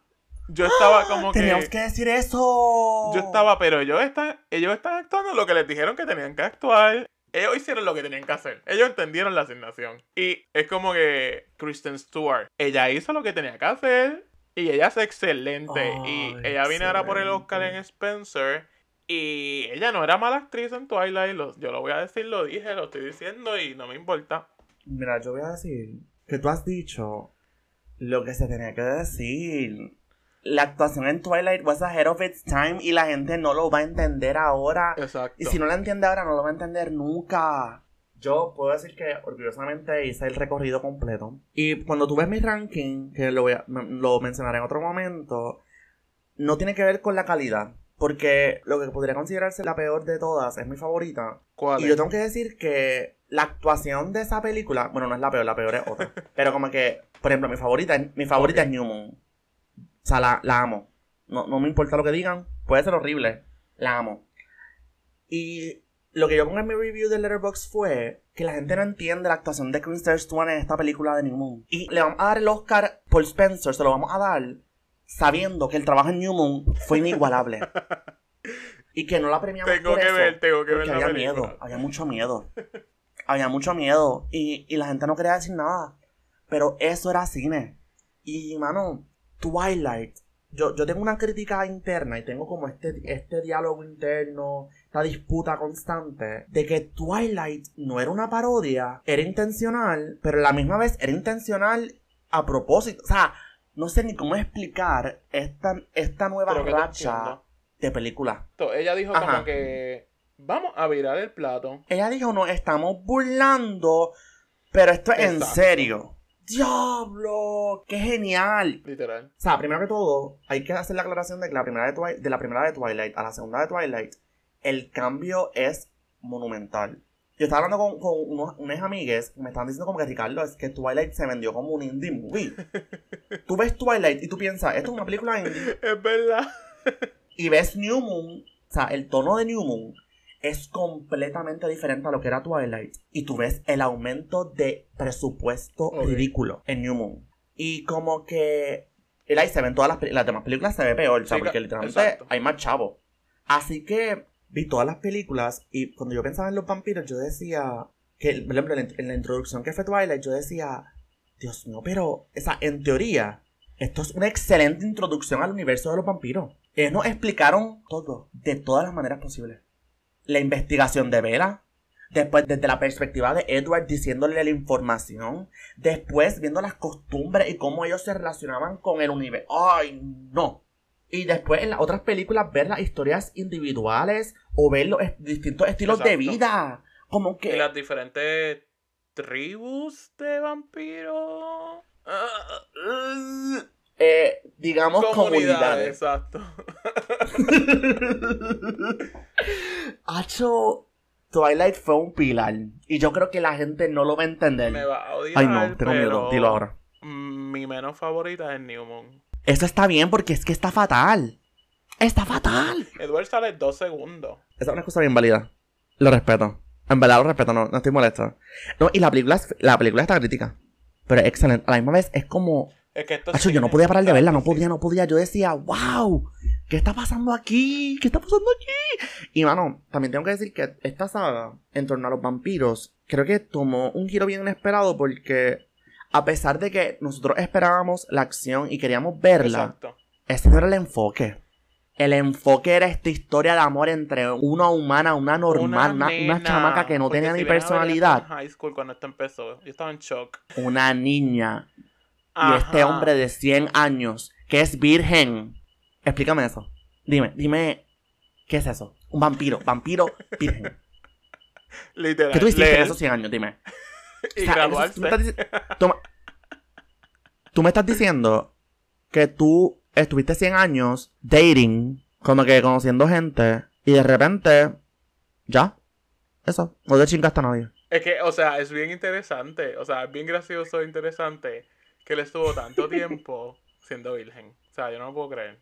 Yo estaba como que. Teníamos que decir eso. Yo estaba, pero ellos están, ellos están actuando lo que les dijeron que tenían que actuar. Ellos hicieron lo que tenían que hacer. Ellos entendieron la asignación. Y es como que Kristen Stewart, ella hizo lo que tenía que hacer. Y ella es excelente. y Ay, ella viene ahora por el Oscar en excelente. Spencer. Y ella no era mala actriz en Twilight. lo- yo lo voy a decir, lo dije, lo estoy diciendo y no me importa. Mira, yo voy a decir que tú has dicho lo que se tenía que decir. La actuación en Twilight was ahead of its time y la gente no lo va a entender ahora. Exacto. Y si no la entiende ahora, no lo va a entender nunca. Yo puedo decir que orgullosamente hice el recorrido completo. Y cuando tú ves mi ranking, que lo, voy a- lo mencionaré en otro momento, no tiene que ver con la calidad. Porque lo que podría considerarse la peor de todas es mi favorita. ¿Cuál Y es? yo tengo que decir que la actuación de esa película, bueno, no es la peor, la peor es otra. pero como que, por ejemplo, mi favorita, es- mi favorita Ok. es New Moon. O sea, la, la amo. No, no me importa lo que digan. Puede ser horrible. La amo. Y lo que yo pongo en mi review de Letterboxd fue que la gente no entiende la actuación de Kristen Stewart en esta película de New Moon. Y le vamos a dar el Oscar por Spencer, se lo vamos a dar sabiendo que el trabajo en New Moon fue inigualable. y que no la premiamos Tengo por que eso, ver, tengo que ver la había película. miedo, había mucho miedo. había mucho miedo. Y, y la gente no quería decir nada. Pero eso era cine. Y, mano, Twilight. Yo, yo tengo una crítica interna y tengo como este, este diálogo interno, esta disputa constante de que Twilight no era una parodia, era intencional, pero a la misma vez era intencional a propósito. O sea, no sé ni cómo explicar esta, esta nueva racha de película. To- Ella dijo Ajá. como que vamos a virar el plato. Ella dijo, nos estamos burlando, pero esto es en serio. ¡Diablo! ¡Qué genial! Literal. O sea, primero que todo, hay que hacer la aclaración de que la primera de, Twi- de la primera de Twilight a la segunda de Twilight, el cambio es monumental. Yo estaba hablando con, con unos, unas amigues que me estaban diciendo como que Ricardo, es que Twilight se vendió como un indie movie. tú ves Twilight y tú piensas, esto es una película indie. Es verdad. Y ves New Moon, o sea, el tono de New Moon es completamente diferente a lo que era Twilight. Y tú ves el aumento de presupuesto ridículo en New Moon. Y como que... El ahí se ven todas las, demás películas se ve peor, o sea, Sí, porque literalmente exacto. hay más chavo. Así que vi todas las películas y cuando yo pensaba en los vampiros, yo decía que, por ejemplo, en la, introducción que fue Twilight, yo decía, Dios mío, pero, o sea, en teoría, esto es una excelente introducción al universo de los vampiros. Ellos nos explicaron todo, de todas las maneras posibles. La investigación de Vera, después desde la perspectiva de Edward diciéndole la información, después viendo las costumbres y cómo ellos se relacionaban con el universo. ¡Ay, no! Y después en las otras películas ver las historias individuales o ver los distintos estilos de vida. Como Y que... las diferentes tribus de vampiros. Eh, digamos comunidades, comunidades. exacto. Hacho, Twilight fue un pilar. Y yo creo que la gente no lo va a entender. Me va a odiar. Ay, no, tengo miedo. Dilo ahora. Mi menos favorita es New Moon. Eso está bien porque es que está fatal. Está fatal. Edward sale dos segundos. Esa es una cosa bien válida. Lo respeto. En verdad lo respeto, no, no estoy molesto. No, y la película, es- la película está crítica. Pero es excelente. A la misma vez es como. Es que esto es Hacho, yo no podía parar de verla, no podía, no podía. Yo decía, wow, ¿qué está pasando aquí? ¿Qué está pasando aquí? Y mano, también tengo que decir que esta saga, en torno a los vampiros, creo que tomó un giro bien inesperado porque, a pesar de que nosotros esperábamos la acción y queríamos verla, Exacto. ese no era el enfoque. El enfoque era esta historia de amor entre una humana, una normal, una, una nena, chamaca que no tenía si ni personalidad, en high school cuando esto empezó. Yo estaba en shock. una niña y este hombre de 100 años que es virgen. Explícame eso. Dime, dime, ¿qué es eso? Un vampiro, vampiro virgen. Literal. ¿Qué tú hiciste en esos 100 años? Dime. Y O sea, graduarse. tú, me estás, dici- tú me- tú me estás diciendo que tú estuviste 100 años dating, como que conociendo gente, Y de repente, ya. Eso. No te chingaste a nadie. Es que, o sea, es bien interesante. O sea, es bien gracioso e interesante que él estuvo tanto tiempo siendo virgen. O sea, yo no lo puedo creer.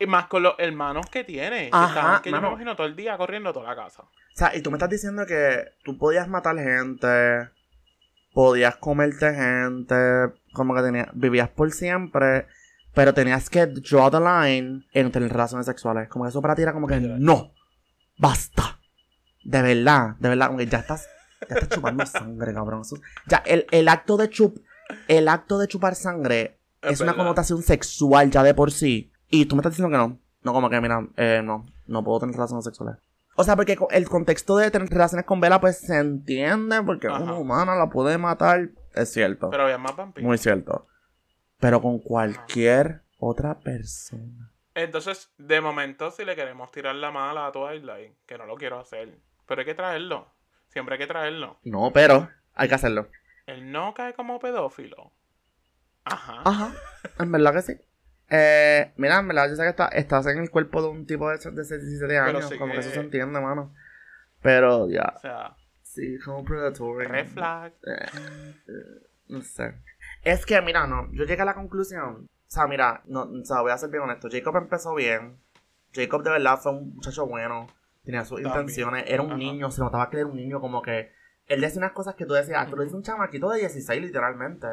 Y más con los hermanos que tiene. que Ajá, estaban- que yo me imagino todo el día corriendo toda la casa. O sea, y tú me estás diciendo que tú podías matar gente, podías comerte gente, como que tenías, vivías por siempre, pero tenías que draw the line en tener relaciones sexuales. Como que eso para ti era como que no, basta. De verdad, de verdad, como que ya estás, ya estás chupando sangre, cabrón. Ya, el, el acto de chup, el acto de chupar sangre Es es una connotación sexual ya de por sí. Y tú me estás diciendo que no. No, como que, mira, eh, no, no puedo tener relaciones sexuales. O sea, porque el contexto de tener relaciones con Vela, pues se entiende, porque Ajá. una humana la puede matar. Es cierto. Pero había más vampiros. Muy cierto. Pero con cualquier otra persona. Entonces, de momento, si le queremos tirar la mala a Twilight, que no lo quiero hacer, pero hay que traerlo. Siempre hay que traerlo. No, pero hay que hacerlo. Él no cae como pedófilo. Ajá. Ajá, en verdad que sí. Eh, mira, en verdad, yo sé que está- estás en el cuerpo de un tipo de, de 17 años. sí como que que- eso se entiende, mano. Pero ya, O sea, sí, como predatory. red flag. Eh, eh, no sé. Es que, mira, no, yo llegué a la conclusión. O sea, mira, no, o sea, voy a ser bien honesto. Jacob empezó bien. Jacob de verdad fue un muchacho bueno. Tenía sus También. intenciones. Era un Ajá. niño, se notaba que era un niño como que. Él decía unas cosas que tú decías, ah, tú lo dices un chamaquito de 16 literalmente.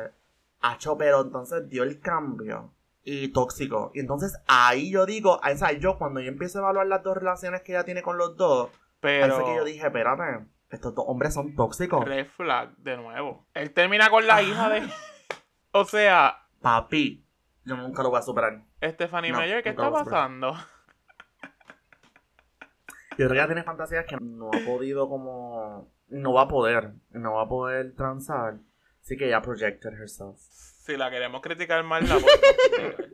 Acho, pero entonces dio el cambio. Y tóxico. Y entonces ahí yo digo, o sea, yo cuando yo empiezo a evaluar las dos relaciones que ella tiene con los dos, Pero. fue que yo dije, espérate, estos dos hombres son tóxicos. Red flag de nuevo. Él termina con la hija de. O sea, Papi, yo nunca lo voy a superar. Stephanie No, Meyer, ¿qué está pasando? Yo creo que ella tiene fantasías que no ha podido como... No va a poder. No va a poder transar. Así que ella projected herself. Si la queremos criticar mal, la podemos criticar.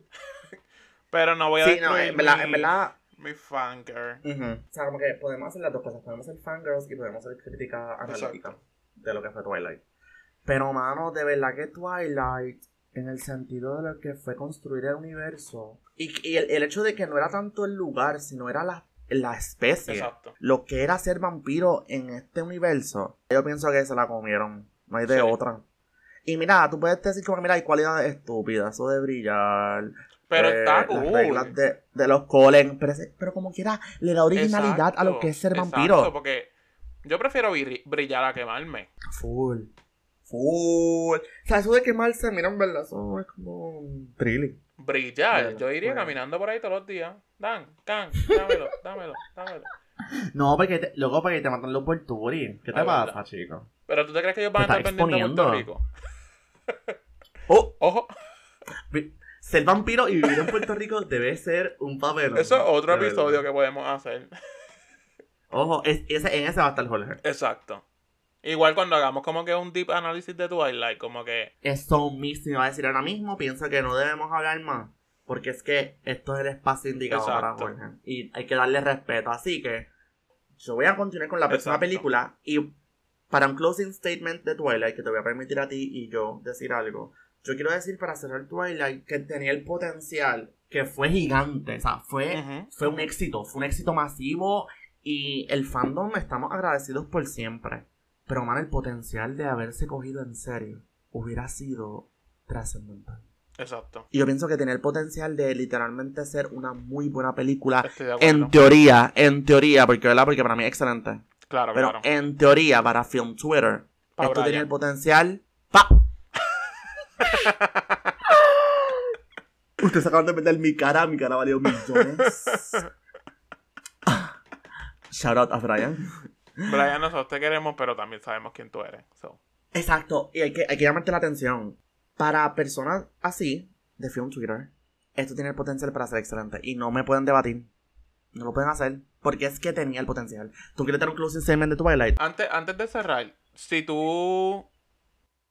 Pero no voy a Sí, no, en verdad, mi, en verdad... mi fangirl. ujú. O sea, como que podemos hacer las dos cosas. Podemos ser fangirls y podemos hacer crítica analítica Exacto. de lo que fue Twilight. Pero, mano, de verdad que Twilight, en el sentido de lo que fue construir el universo, y, y el, el hecho de que no era tanto el lugar, sino era la, la especie. Exacto. lo que era ser vampiro en este universo, yo pienso que se la comieron. No hay de Sí. otra. Y mira, tú puedes decir como, mira, hay cualidades estúpidas, eso de brillar. Pero eh, está Las cool. reglas de, de los colen. Pero, pero como quiera, le da originalidad a lo que es ser exacto, vampiro. porque yo prefiero bri- brillar a quemarme. Full. Full. O sea, eso de quemarse, mira, en verdad, eso es como un thrilling. Brillar. Bueno, yo iría bueno. caminando por ahí todos los días. Dan, can, dámelo, dámelo, dámelo. No, porque te, luego porque te matan los Porturi. ¿Qué te Ay, pasa, chico? Pero tú te crees que ellos van a estar pendientes a Puerto. Rico. Oh, Ojo, ser vampiro y vivir en Puerto Rico debe ser un papel. eso es otro episodio que podemos hacer. Ojo, es, ese, en ese va a estar Jorge. Exacto. Igual cuando hagamos como que un deep análisis de Twilight, como que Eso mismo iba a decir ahora mismo. Pienso que no debemos hablar más. Porque es que esto es el espacio indicado para. Jorge. Y hay que darle respeto. Así que yo voy a continuar con la próxima Exacto. película. Y para un closing statement de Twilight, que te voy a permitir a ti y yo decir algo. Yo quiero decir para cerrar Twilight que tenía el potencial que fue gigante. O sea, fue, fue un éxito. Fue un éxito masivo. Y el fandom estamos agradecidos por siempre. Pero, man, el potencial de haberse cogido en serio hubiera sido trascendental. Exacto. Y yo pienso que tenía el potencial de literalmente ser una muy buena película. Estoy de acuerdo. En teoría, en teoría, porque, ¿verdad? Porque para mí es excelente. Claro, Pero claro. en teoría, para Film Twitter, Pa' esto Brian. tenía el potencial. ¡Pa! Ustedes acaban de perder mi cara, mi cara valió millones. Shout out a Brian. Brian, nosotros te queremos, pero también sabemos quién tú eres. So. Exacto, y hay que, hay que llamarte la atención. Para personas así, de Film Twitter, esto tiene el potencial para ser excelente. Y no me pueden debatir. No lo pueden hacer. Porque es que tenía el potencial. ¿Tú quieres tener un closing statement de Twilight? Antes, antes de cerrar, si tú.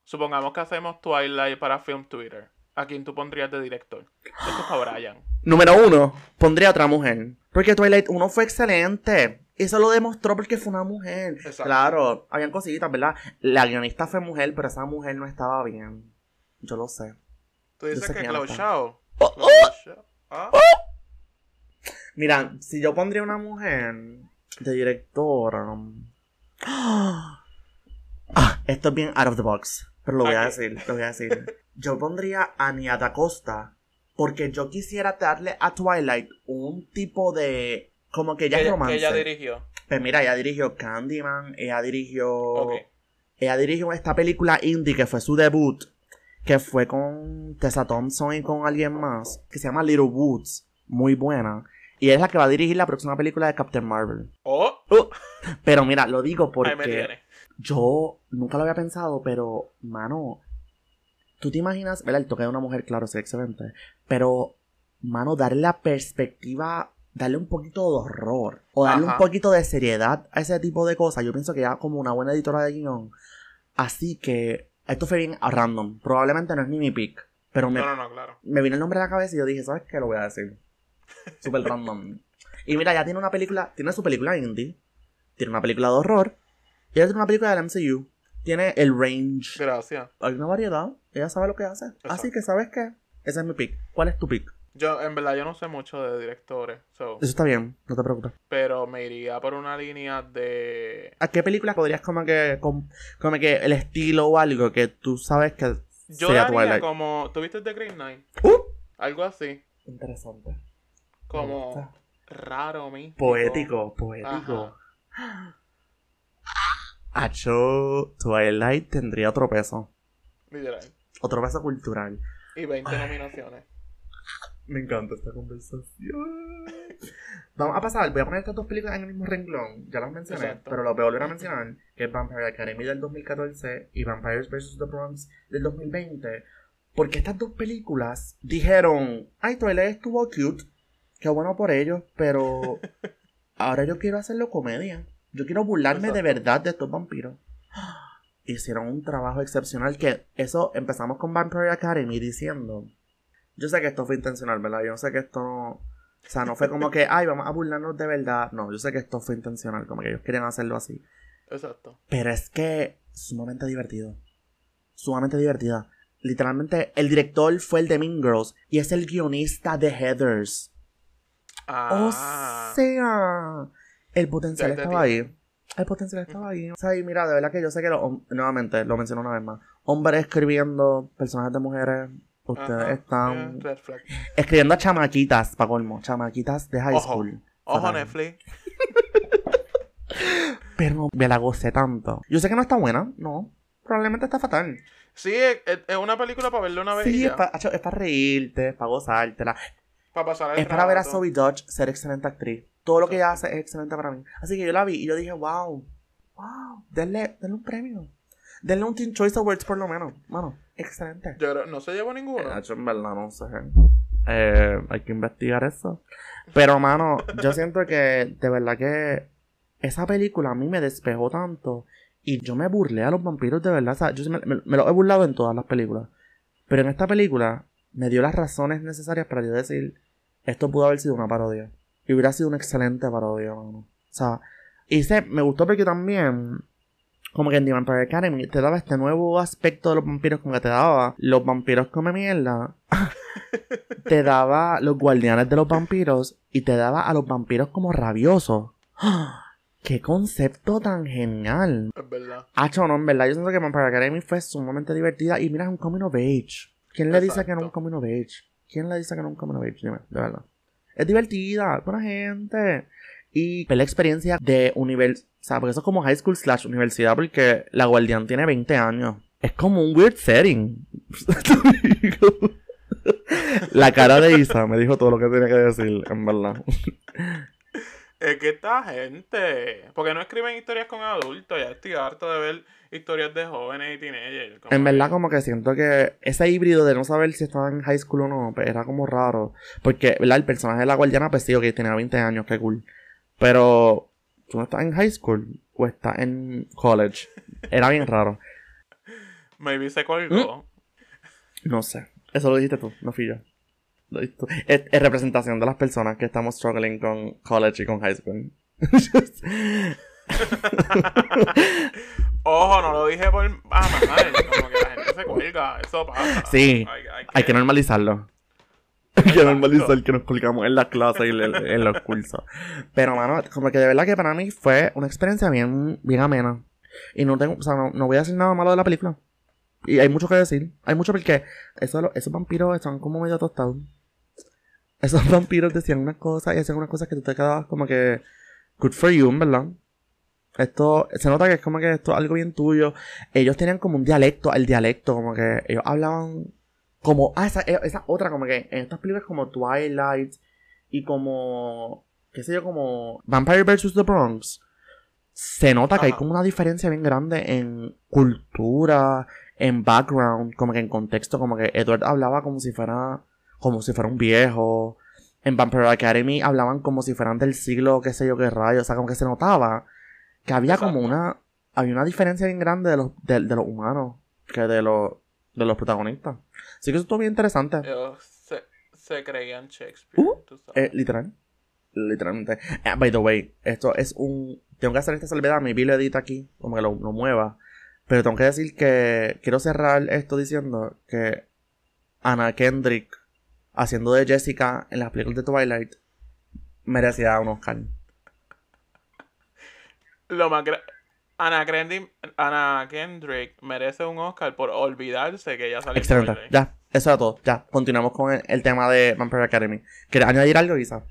Supongamos que hacemos Twilight para Film Twitter. ¿A quién tú pondrías de director? Esto es para Brian. Número uno, pondría a otra mujer. Porque Twilight 1 fue excelente. Eso lo demostró porque fue una mujer. Exacto. Claro, habían cositas, ¿verdad? La guionista fue mujer, pero esa mujer no estaba bien. Yo lo sé. Tú dices sé que Chloe está. Shao. Oh, Chloe Shao. Ah, Mira, si yo pondría una mujer de directora. um, Ah, esto es bien out of the box. Pero lo voy a decir, lo voy a decir. Yo pondría a Nia Costa. Porque yo quisiera darle a Twilight un tipo de. Como que ya es ella, romance. que ella dirigió. Pues mira, ella dirigió Candyman, ella dirigió. Ok. Ella dirigió esta película indie que fue su debut. Que fue con Tessa Thompson y con alguien más. Que se llama Little Woods. Muy buena. Y es la que va a dirigir la próxima película de Captain Marvel. Oh, Pero mira, lo digo porque yo nunca lo había pensado, pero, mano, tú te imaginas, ¿verdad? El toque de una mujer, claro, es excelente. Pero, mano, darle la perspectiva, darle un poquito de horror. O darle Ajá. un poquito de seriedad a ese tipo de cosas. Yo pienso que ella como una buena editora de guion. Así que, esto fue bien random. Probablemente no es ni mi pick. Pero me, No, no, no, claro. me vino el nombre a la cabeza y yo dije, ¿sabes qué? Lo voy a decir. Super random. Y mira, ya tiene una película, tiene su película indie, tiene una película de horror, y ella tiene una película del MCU. Tiene el range. Gracias. Hay una variedad, ella sabe lo que hace. Así que, ¿sabes qué? Ese es mi pick. ¿Cuál es tu pick? Yo, en verdad, yo no sé mucho de directores, so, Eso está bien, no te preocupes. pero me iría por una línea de... ¿A qué película podrías como que, com- como que el estilo o algo que tú sabes que Yo sea daría Twilight? como... ¿Tuviste The Green Knight? Uh, Algo así. interesante. Como raro, místico. Poético, poético. Ajá. Acho, Twilight tendría otro peso. Literal. Otro peso cultural. Y 20 nominaciones. Me encanta esta conversación. Vamos a pasar, voy a poner estas dos películas en el mismo renglón. Ya las mencioné, Exacto. pero las voy a volver a mencionar. Que es Vampire Academy del 2014 y Vampires vs. The Bronx del 2020. Porque estas dos películas dijeron, ay, Twilight estuvo cute. Qué bueno por ellos, pero ahora yo quiero hacerlo comedia. Yo quiero burlarme de verdad de estos vampiros. Hicieron un trabajo excepcional que eso empezamos con Vampire Academy diciendo yo sé que esto fue intencional, ¿verdad? Yo sé que esto no. O sea, no fue como que, ay, vamos a burlarnos de verdad. No, yo sé que esto fue intencional, como que ellos querían hacerlo así. Exacto. Pero es que sumamente divertido. Sumamente divertida. Literalmente, el director fue el de Mean Girls y es el guionista de Heathers. Ah. O sea, el potencial estaba ahí. El potencial estaba ahí. O sea, y mira, de verdad que yo sé que, lo- nuevamente, lo menciono una vez más. Hombres escribiendo personajes de mujeres. Ustedes Ajá. están Yeah, escribiendo a chamaquitas, pa' colmo. Chamaquitas de high Ojo. school. Ojo, Fatal. Netflix. Pero me la gocé tanto. Yo sé que no está buena, no. Probablemente está fatal. Sí, es, es- es una película para verla una vez y Sí, ya. es para reírte, es para gozártela. Para pasar el Es para ver a. Zoe Dodge ser excelente actriz. Todo lo que ella hace es excelente para mí. Así que yo la vi y yo dije, wow, wow, denle, denle un premio. Denle un Teen Choice Awards por lo menos. Mano, excelente. Yo creo- no se llevó ninguno. Nacho, en verdad, no sé. Eh, hay que investigar eso. Pero, mano, yo siento que de verdad que esa película a mí me despejó tanto. Y yo me burlé a los vampiros de verdad. O sea, yo me, me- me lo he burlado en todas las películas. Pero en esta película me dio las razones necesarias para yo decir: esto pudo haber sido una parodia. Y hubiera sido una excelente parodia, mano. O sea, y se, me gustó porque también como que en The Vampire Academy te daba este nuevo aspecto de los vampiros, como que te daba los vampiros come mierda, te daba los guardianes de los vampiros y te daba a los vampiros como rabiosos. ¡Qué concepto tan genial! Es verdad. Hacho, no, en verdad, yo siento que Vampire Academy fue sumamente divertida y mira, es un coming of age. ¿Quién le dice que no es un coming of age? ¿Quién le dice que un coming of age? Dime, de verdad. Es divertida, buena gente. Y ver la experiencia de universidad, o sea, porque eso es como high school slash universidad, porque la guardián tiene 20 años. Es como un weird setting. la cara de Isa me dijo todo lo que tenía que decir, en verdad. Es que esta gente. Porque no escriben historias con adultos. Ya estoy harto de ver historias de jóvenes y teenagers. En verdad, que- como que siento que ese híbrido de no saber si estaba en high school o no, pues era como raro. Porque, ¿verdad? El personaje de la guardiana, pues sí, ok, tenía 20 años, qué cool. Pero, ¿tú no estás en high school? ¿O estás en college? Era bien raro. Maybe se colgó. No sé. Eso lo dijiste tú, no fui yo. Lo dijiste tú. Es, es representación de las personas que estamos struggling con college y con high school. Ojo, no lo dije por. Ah, mal. Como que la gente se cuelga. Eso pasa. Sí, Hay, hay Hay que normalizarlo. que normalizar que nos colgamos en las clases y en, en los cursos. Pero, mano, como que de verdad que para mí fue una experiencia bien, bien amena. Y no tengo, o sea, no, no voy a decir nada malo de la película. Y hay mucho que decir. Hay mucho porque eso, esos vampiros están como medio tostados. Esos vampiros decían unas cosas y hacían unas cosas que tú te quedabas como que good for you, ¿verdad? Esto, se nota que es como que esto es algo bien tuyo. Ellos tenían como un dialecto, el dialecto, como que ellos hablaban como, ah, esa, esa otra, como que en estas películas como Twilight y como, qué sé yo, como Vampire vs. The Bronx, se nota que hay como una diferencia bien grande en cultura, en background, como que en contexto, como que Edward hablaba como si fuera, como si fuera un viejo. En Vampire Academy hablaban como si fueran del siglo, qué sé yo, qué rayo. O sea, como que se notaba que había como una, había una diferencia bien grande de los, de, de los humanos que de los, de los protagonistas. Así que eso estuvo bien interesante. Ellos se, se creían Shakespeare, Uh, tú sabes. Eh, literal. Literalmente. Eh, by the way, esto es un. Tengo que hacer esta salvedad. Mi lo edita aquí. Como que lo, lo mueva. Pero tengo que decir que. Quiero cerrar esto diciendo que. Anna Kendrick. Haciendo de Jessica en las películas de Twilight. Merecía un Oscar. Lo más Ana, Kendrick, Ana Kendrick merece un Oscar por olvidarse que ella salió en Excelente. Ya. Eso era todo. Ya. Continuamos con el, el tema de Vampire Academy. ¿Quieres añadir algo, Isa?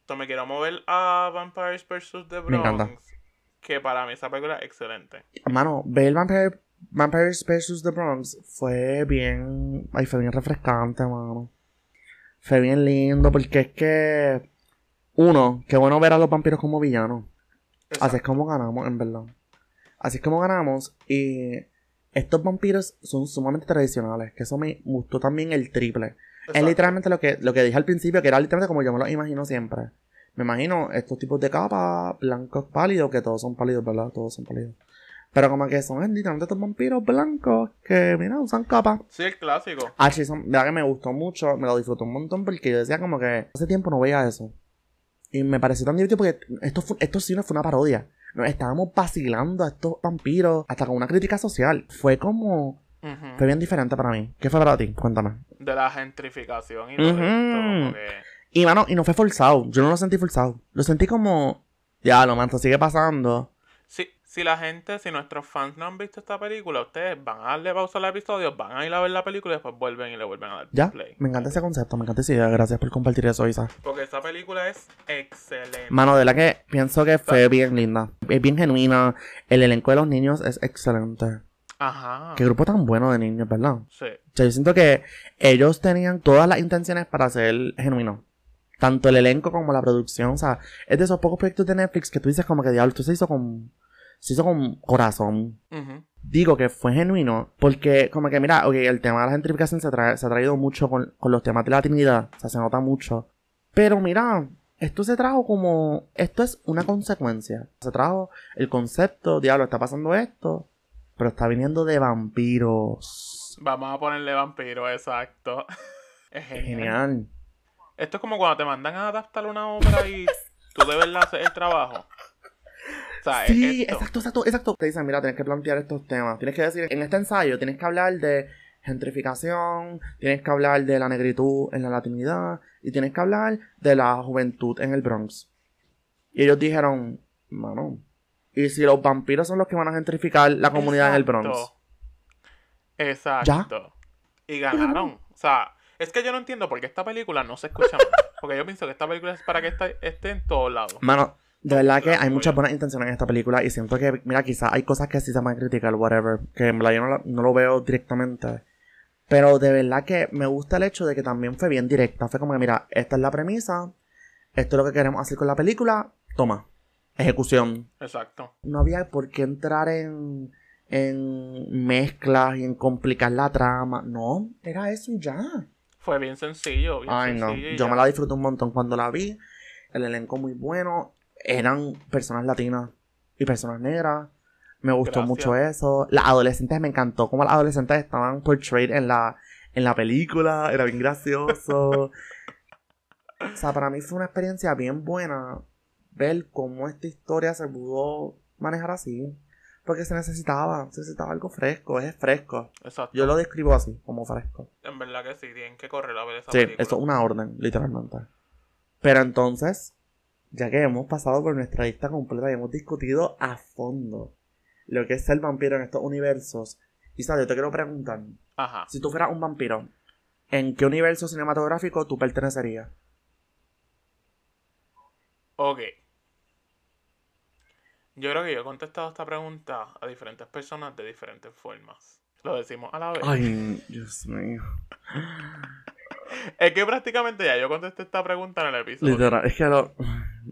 Entonces me quiero mover a Vampires vs. The Me encanta. Bronx. Que para mí esa película es excelente. Mano, ver Vampire, Vampires vs. The Bronx fue bien. Ay, fue bien refrescante, mano. Fue bien lindo porque es que. Uno, qué bueno ver a los vampiros como villanos. Así es como ganamos, en verdad. Así es como ganamos. Y estos vampiros son sumamente tradicionales. Que eso me gustó también el triple. Es literalmente lo que, lo que dije al principio, que era literalmente como yo me lo imagino siempre. Me imagino estos tipos de capa, blancos pálidos, que todos son pálidos, ¿verdad? Todos son pálidos. Pero como que son literalmente estos vampiros blancos que, mira, usan capa. Sí, el clásico. Ah, sí, son, verdad que me gustó mucho, me lo disfruté un montón porque yo decía como que hace tiempo no veía eso. Y me pareció tan divertido porque esto, fue, esto sí no fue una parodia. Nos estábamos vacilando a estos vampiros hasta con una crítica social. Fue como... Fue bien diferente para mí. ¿Qué fue para ti? Cuéntame. De la gentrificación y todo esto. como que- Y mano, y no fue forzado. Yo no lo sentí forzado. Lo sentí como. Ya, lo manto, sigue pasando. Si, si la gente, si nuestros fans no han visto esta película, ustedes van a darle pausa al episodio, van a ir a ver la película y después vuelven y le vuelven a dar Ya. play. Me encanta ese concepto, me encanta esa idea. Gracias por compartir eso, Isa. Porque esta película es excelente. Mano, de la que pienso que fue bien linda. Es bien genuina. El elenco de los niños es excelente. Ajá. Qué grupo tan bueno de niños, ¿verdad? Sí. O sea, yo siento que ellos tenían todas las intenciones para ser genuinos. Tanto el elenco como la producción. O sea, es de esos pocos proyectos de Netflix que tú dices como que diablo, esto se hizo con. Se hizo con corazón. Digo que fue genuino porque como que mira, ok, el tema de la gentrificación se, ha traído mucho con, con los temas de la Trinidad, o sea, se nota mucho. Pero mira, esto se trajo como, esto es una consecuencia. Se trajo el concepto, diablo, está pasando esto, pero está viniendo de vampiros. Vamos a ponerle vampiro, exacto. Es genial. Genial. Esto es como cuando te mandan a adaptar una ópera y tú de verdad haces el trabajo. Sea, Sí, exacto, exacto, exacto. Te dicen, mira, tienes que plantear estos temas. Tienes que decir, en este ensayo tienes que hablar de gentrificación, tienes que hablar de la negritud en la latinidad y tienes que hablar de la juventud en el Bronx. Y ellos dijeron, mano, ¿y si los vampiros son los que van a gentrificar la comunidad en el Bronx? Exacto. Y ganaron. O sea, es que yo no entiendo por qué esta película no se escucha más. Porque yo pienso que esta película es para que esta- esté en todos lados. Mano, de verdad que hay muchas buenas intenciones en esta película y siento que, mira, quizás hay cosas que sí se van a criticar, whatever, que en verdad yo no, la- no lo veo directamente. Pero de verdad que me gusta el hecho de que también fue bien directa. Fue como que, mira, esta es la premisa, esto es lo que queremos hacer con la película, toma, ejecución. Exacto. No había por qué entrar en, en mezclas y en complicar la trama. No, era eso y ya. Fue bien sencillo. Bien Ay, no. sencillo Yo ya. me la disfruté un montón cuando la vi. El elenco muy bueno. Eran personas latinas y personas negras. Me gustó Gracias. mucho eso. Las adolescentes me encantó cómo las adolescentes estaban portrayed en la, en la película. Era bien gracioso. o sea, para mí fue una experiencia bien buena ver cómo esta historia se pudo manejar así. Porque se necesitaba, se necesitaba algo fresco, es fresco. Exacto. Yo lo describo así, como fresco. En verdad que sí, tienen que correr a ver esa Sí, película. eso es una orden, literalmente. Pero entonces, ya que hemos pasado por nuestra lista completa y hemos discutido a fondo lo que es ser vampiro en estos universos, Isa, yo te quiero preguntar, Ajá. si tú fueras un vampiro, ¿en qué universo cinematográfico tú pertenecerías? Ok. Yo creo que yo he contestado esta pregunta a diferentes personas de diferentes formas. Lo decimos a la vez. Ay, Dios mío. Es que prácticamente ya yo contesté esta pregunta en el episodio. Literal, es que lo-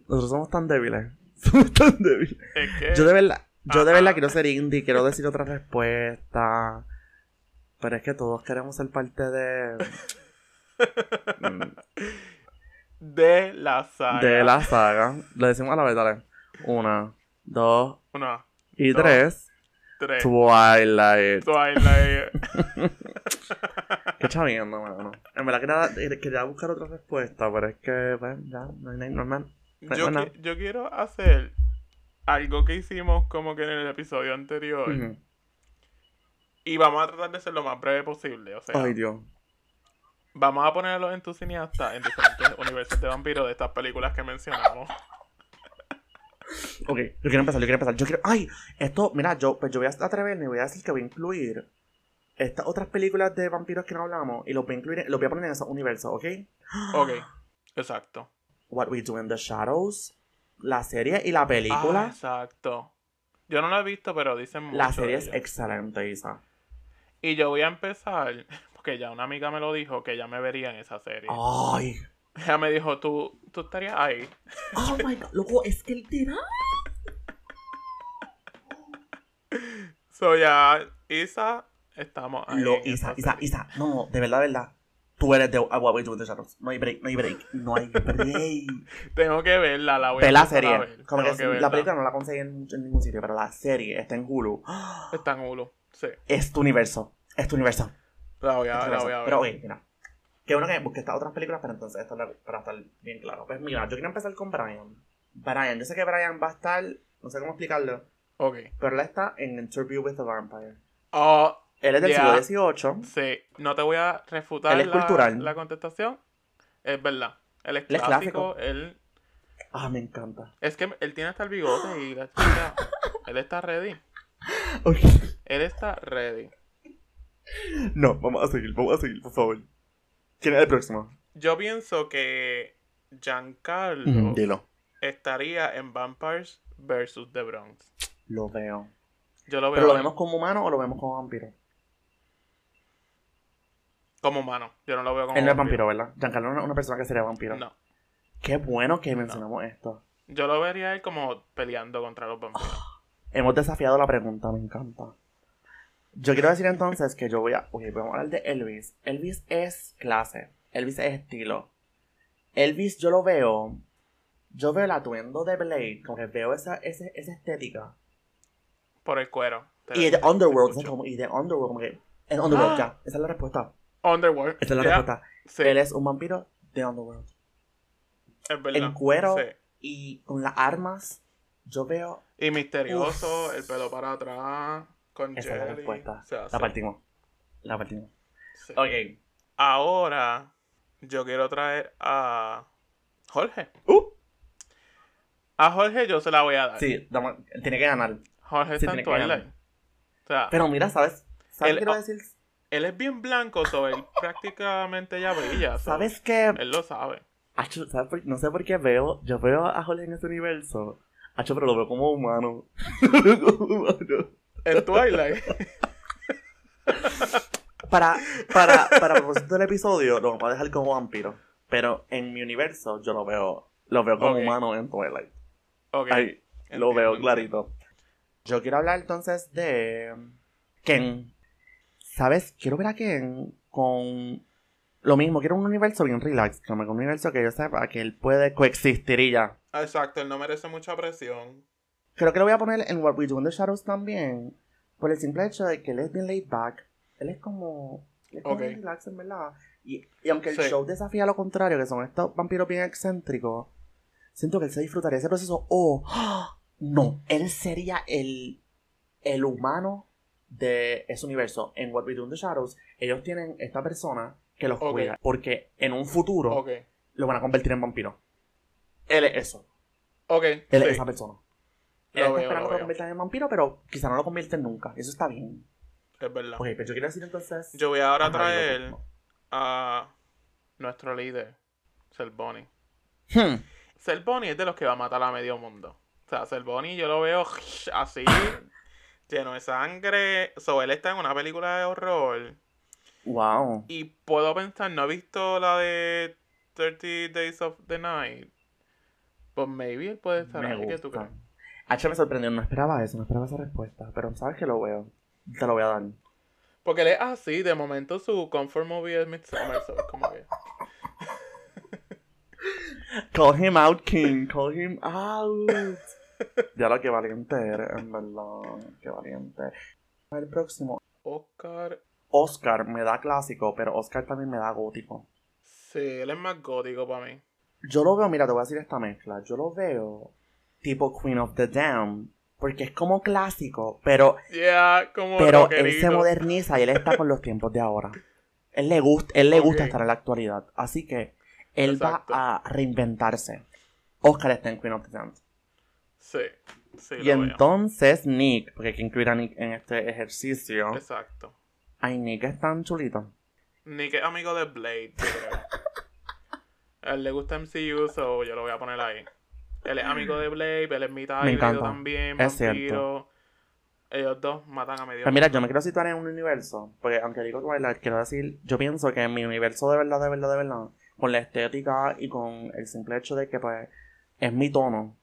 nosotros somos tan débiles. Somos tan débiles. Es que... Yo de verdad, yo de verdad quiero ser indie, quiero decir otra respuesta. Pero es que todos queremos ser parte de. De la saga. de la saga. Le decimos a la vez, dale. Una, dos Una, y Dos. tres. tres. Twilight. Twilight. Qué chaviendo, mano. En verdad quería, quería buscar otra respuesta, pero es que, pues, ya, no hay, no más. Yo, Bueno. qui- yo quiero hacer algo que hicimos como que en el episodio anterior. Y vamos a tratar de ser lo más breve posible. O sea, Ay, Dios. vamos a poner a los entusiastas en diferentes universos de vampiros de estas películas que mencionamos. Ok, yo quiero empezar, yo quiero empezar. Yo quiero. ¡Ay! Esto, mira, yo, pues yo voy a atreverme y voy a decir que voy a incluir estas otras películas de vampiros que no hablamos y los voy a incluir, los voy a poner en esos universos, ¿ok? Ok, exacto. What We Do in the Shadows, la serie y la Ah, película. exacto. Yo no la he visto, pero dicen mucho. la serie es excelente, Isa. Y yo voy a empezar, porque ya una amiga me lo dijo, que ella me vería en esa serie. Ay. Ella me dijo, tú, tú estarías ahí. Oh my god, loco, es que literal. So ya, Isa, estamos ahí. Lo, Isa, Isa. Isa, no, no, de verdad, de verdad. Tú eres de We Do in the Shadows. No hay break, no hay break, no hay break. Tengo que verla, la voy a la empezar a serie. ver. Como que la película no la conseguí en, en ningún sitio, pero la serie está en Hulu. Está en Hulu, sí. Es tu universo. Es tu universo. La voy a, tu la voy a ver. Pero oye, mira. Qué bueno que busqué estas otras películas, pero entonces esto es para estar bien claro. Pues mira, yo quiero empezar con Brian. Brian, yo sé que Brian va a estar, no sé cómo explicarlo, Ok. pero él está en Interview with the Vampire. Oh, Él es del siglo XVIII. sí. No te voy a refutar Él es la, cultural. la contestación. Es verdad. Él es Él es clásico. clásico. Él... Ah, me encanta. Es que él tiene hasta el bigote y la chica. él está ready. Él está ready. No, vamos a seguir, vamos a seguir, por favor. ¿Quién es el próximo? Yo pienso que Giancarlo Dilo. estaría en Vampires vs. The Bronx. Lo veo. Yo lo veo ¿Pero lo vemos como humano o lo vemos como vampiro? Como humano. Yo no lo veo como Él no es vampiro, ¿verdad? Giancarlo no es una persona que sería vampiro. No. Qué bueno que mencionamos esto. Yo lo vería él como peleando contra los vampiros. Hemos desafiado la pregunta, me encanta. Yo quiero decir entonces que yo voy a. Oye, vamos a hablar de Elvis. Elvis es clase. Elvis es estilo. Elvis, yo lo veo. Yo veo el atuendo de Blade, como que veo esa, esa, esa estética. Por el cuero. Y de Underworld, como, y de Underworld, como que. En Underworld, Ah. ya. Esa es la respuesta. Underworld. Esa es la respuesta. Sí, Él es un vampiro de Underworld. es verdad. En cuero Sí. y con las armas, yo veo. Y misterioso, Uf. el pelo para atrás, con Esa es la respuesta. O sea, La sí, partimos. La partimos. sí. Ok. Ahora, yo quiero traer a Jorge. Uh. A Jorge yo se la voy a dar. Sí, tiene que ganar. Jorge Sí, está en tiene que ganar. Twilight. O sea, Pero mira, ¿sabes? ¿Sabes Él- qué quiero decir? Él es bien blanco, so él prácticamente ya brilla. so ¿Sabes qué? Él lo sabe. Acho, ¿sabes por- No sé por qué veo. Yo veo a Jorge en este universo. Acho, pero lo veo como humano. Lo veo como humano. En Twilight. Para, para, para propósito del episodio, lo vamos a dejar como vampiro. Pero en mi universo, yo lo veo. Lo veo como humano en Twilight. Ok. Ahí, lo veo clarito. Yo quiero hablar entonces de Ken. ¿Sabes? Quiero ver a Ken con lo mismo. Quiero un universo bien relax. Como un universo que yo sepa que él puede coexistir y ya. Exacto, él no merece mucha presión. Creo que lo voy a poner en What We Do in the Shadows también. Por el simple hecho de que él es bien laid back. Él es como. Él es como Ok. bien relax, en verdad. Y, y aunque el Sí. show desafía lo contrario, que son estos vampiros bien excéntricos, siento que él se disfrutaría ese proceso. Oh, ¡ah! no, él sería el. el humano de ese universo, en What We Do in the Shadows, ellos tienen esta persona que los cuida. Porque en un futuro lo van a convertir en vampiro. Él es eso. Ok. Él sí. es esa persona. Él Lo está veo, esperando que lo conviertan en vampiro, pero quizá no lo convierten nunca. Eso está bien. Es verdad. Ok, pero yo quiero decir entonces. Yo voy ahora a traer a nuestro líder, Selboni. Hmm. Selboni es de los que va a matar a medio mundo. O sea, Selboni yo lo veo así, lleno de sangre. So, él está en una película de horror. Wow. Y puedo pensar, no he visto la de 30 Days of the Night. Pues maybe él puede estar Me ahí. ¿Qué tú gusta. crees? H me sorprendió, no esperaba eso, no esperaba esa respuesta. Pero sabes que lo veo. Te lo voy a dar. Porque él es así, de momento su comfort movie es Midsommar. so, es como que... Call him out, King. Call him out. ya lo que valiente eres, en verdad. Qué valiente. El próximo. Oscar. Oscar me da clásico, pero Oscar también me da gótico. Sí, él es más gótico para mí. Yo lo veo, mira, te voy a decir esta mezcla. Yo lo veo tipo Queen of the Damned. Porque es como clásico, pero, Ya, como pero él se moderniza y él está con los tiempos de ahora. Él le gusta, él le gusta estar en la actualidad. Así que él Exacto. va a reinventarse. Oscar está en Queen of the Damned. Sí, sí, Y veo. entonces Nick, porque hay que incluir a Nick en este ejercicio. Exacto. Ay, Nick es tan chulito. Nick es amigo de Blade, yo creo. A él le gusta MCU, so yo lo voy a poner ahí. Él es amigo de Blade, él es mitad Me encanta. también, Es vampiro. Ellos dos matan a medio Pero mira, mundo. yo me quiero situar en un universo, porque aunque digo Twilight, quiero decir, yo pienso que en mi universo de verdad, de verdad, de verdad, con la estética y con el simple hecho de que pues es mi tono,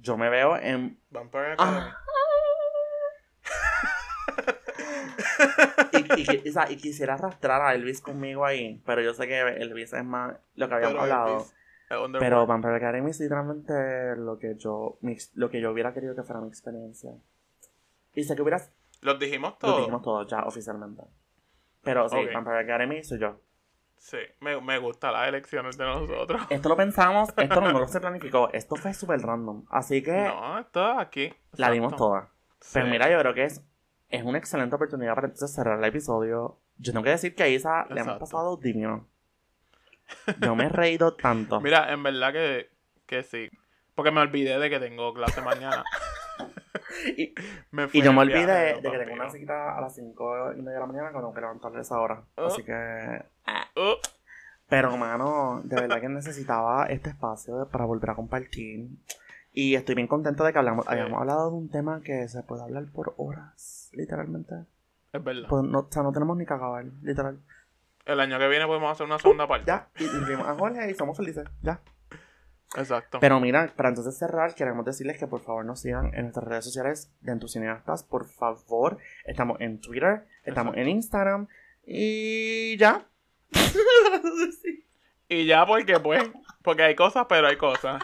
yo me veo en... Vampire Academy. Ah. Y, y qui- o sea, y quisiera arrastrar a Elvis conmigo ahí, pero yo sé que Elvis es más lo que habíamos Pero hablado. Elvis. Pero Vampire Academy es literalmente lo que yo mi lo que yo hubiera querido que fuera mi experiencia. Y sé que hubieras Los dijimos todos. dijimos todos ya oficialmente. Pero sí, Ok. Vampire Academy soy yo. Sí, me, me gustan las elecciones de nosotros. Esto lo pensamos, esto no, no lo se planificó, esto fue súper random. Así que No, esto aquí. la dimos toda. Sí. Pero mira, yo creo que es, es una excelente oportunidad para entonces cerrar el episodio. Yo tengo que decir que a Isa le hemos pasado divino. Yo me he reído tanto. Mira, en verdad que, que sí. Porque me olvidé de que tengo clase mañana. Y- Me Y yo me olvidé de que tengo una cita a las 5 y media de la mañana cuando tengo que levantarme a esa hora. Oh. Así que. Oh, Pero, mano, de verdad que necesitaba este espacio para volver a compartir. Y estoy bien contento de que hablamos, Sí. hayamos hablado de un tema que se puede hablar por horas, literalmente. es verdad. Pues no, o sea, no tenemos ni que acabar, literal. El año que viene podemos hacer una segunda parte. Ya, y incluimos a Jorge y somos felices, ya. Exacto. Pero mira, para entonces cerrar, queremos decirles que por favor nos sigan en nuestras redes sociales de Entusiastas, por favor. Estamos en Twitter, estamos en Instagram y ya. Sí. Y ya porque pues, porque hay cosas, pero hay cosas.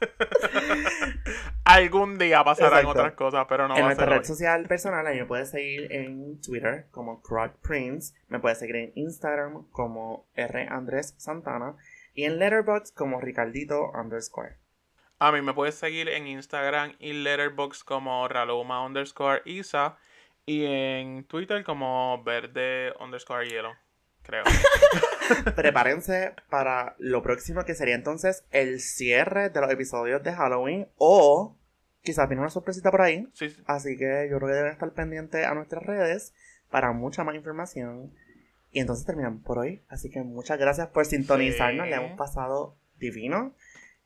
Algún día pasarán Exacto. otras cosas, pero no en va a nuestra ser red hoy. social personal, ahí me puedes seguir en Twitter como Croc Prince, me puedes seguir en Instagram como R. Andrés Santana y en Letterboxd como Ricardito underscore. A mí me puedes seguir en Instagram y Letterboxd como Raluma underscore Isa y en Twitter como verde underscore hielo, creo. Prepárense para lo próximo que sería entonces el cierre de los episodios de Halloween o quizás viene una sorpresita por ahí. Sí, sí. Así que yo creo que deben estar pendientes a nuestras redes para mucha más información. Y entonces terminamos por hoy. Así que muchas gracias por sintonizarnos. Sí. Le hemos pasado divino.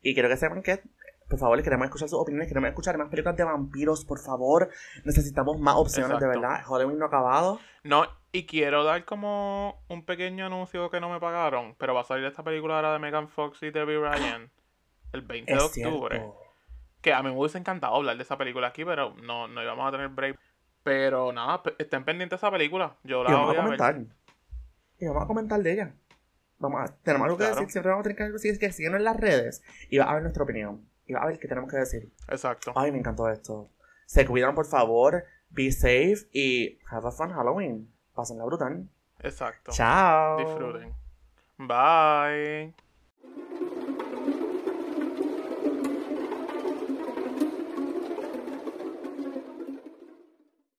Y quiero que sepan que, por favor, queremos escuchar sus opiniones. Queremos escuchar más películas de vampiros, por favor. Necesitamos más opciones, de verdad. Halloween no acabado. No, y quiero dar como un pequeño anuncio que no me pagaron, pero va a salir esta película ahora de Megan Fox y Debbie Ryan el 20 de octubre. cierto. Que a mí me hubiese encantado hablar de esa película aquí, pero no, no íbamos a tener break. Pero nada, estén pendientes de esa película. Yo la voy a a ver. Y vamos a comentar de ella. Vamos a, tenemos algo que Claro. decir. Siempre vamos a tener que decir que síguenos en las redes. Y va a ver nuestra opinión. Y va a ver qué tenemos que decir. Exacto. Ay, me encantó esto. Se cuidan, por favor. Be safe y have a fun Halloween. Pásenla brutal. Exacto. Chao. Disfruten. Bye.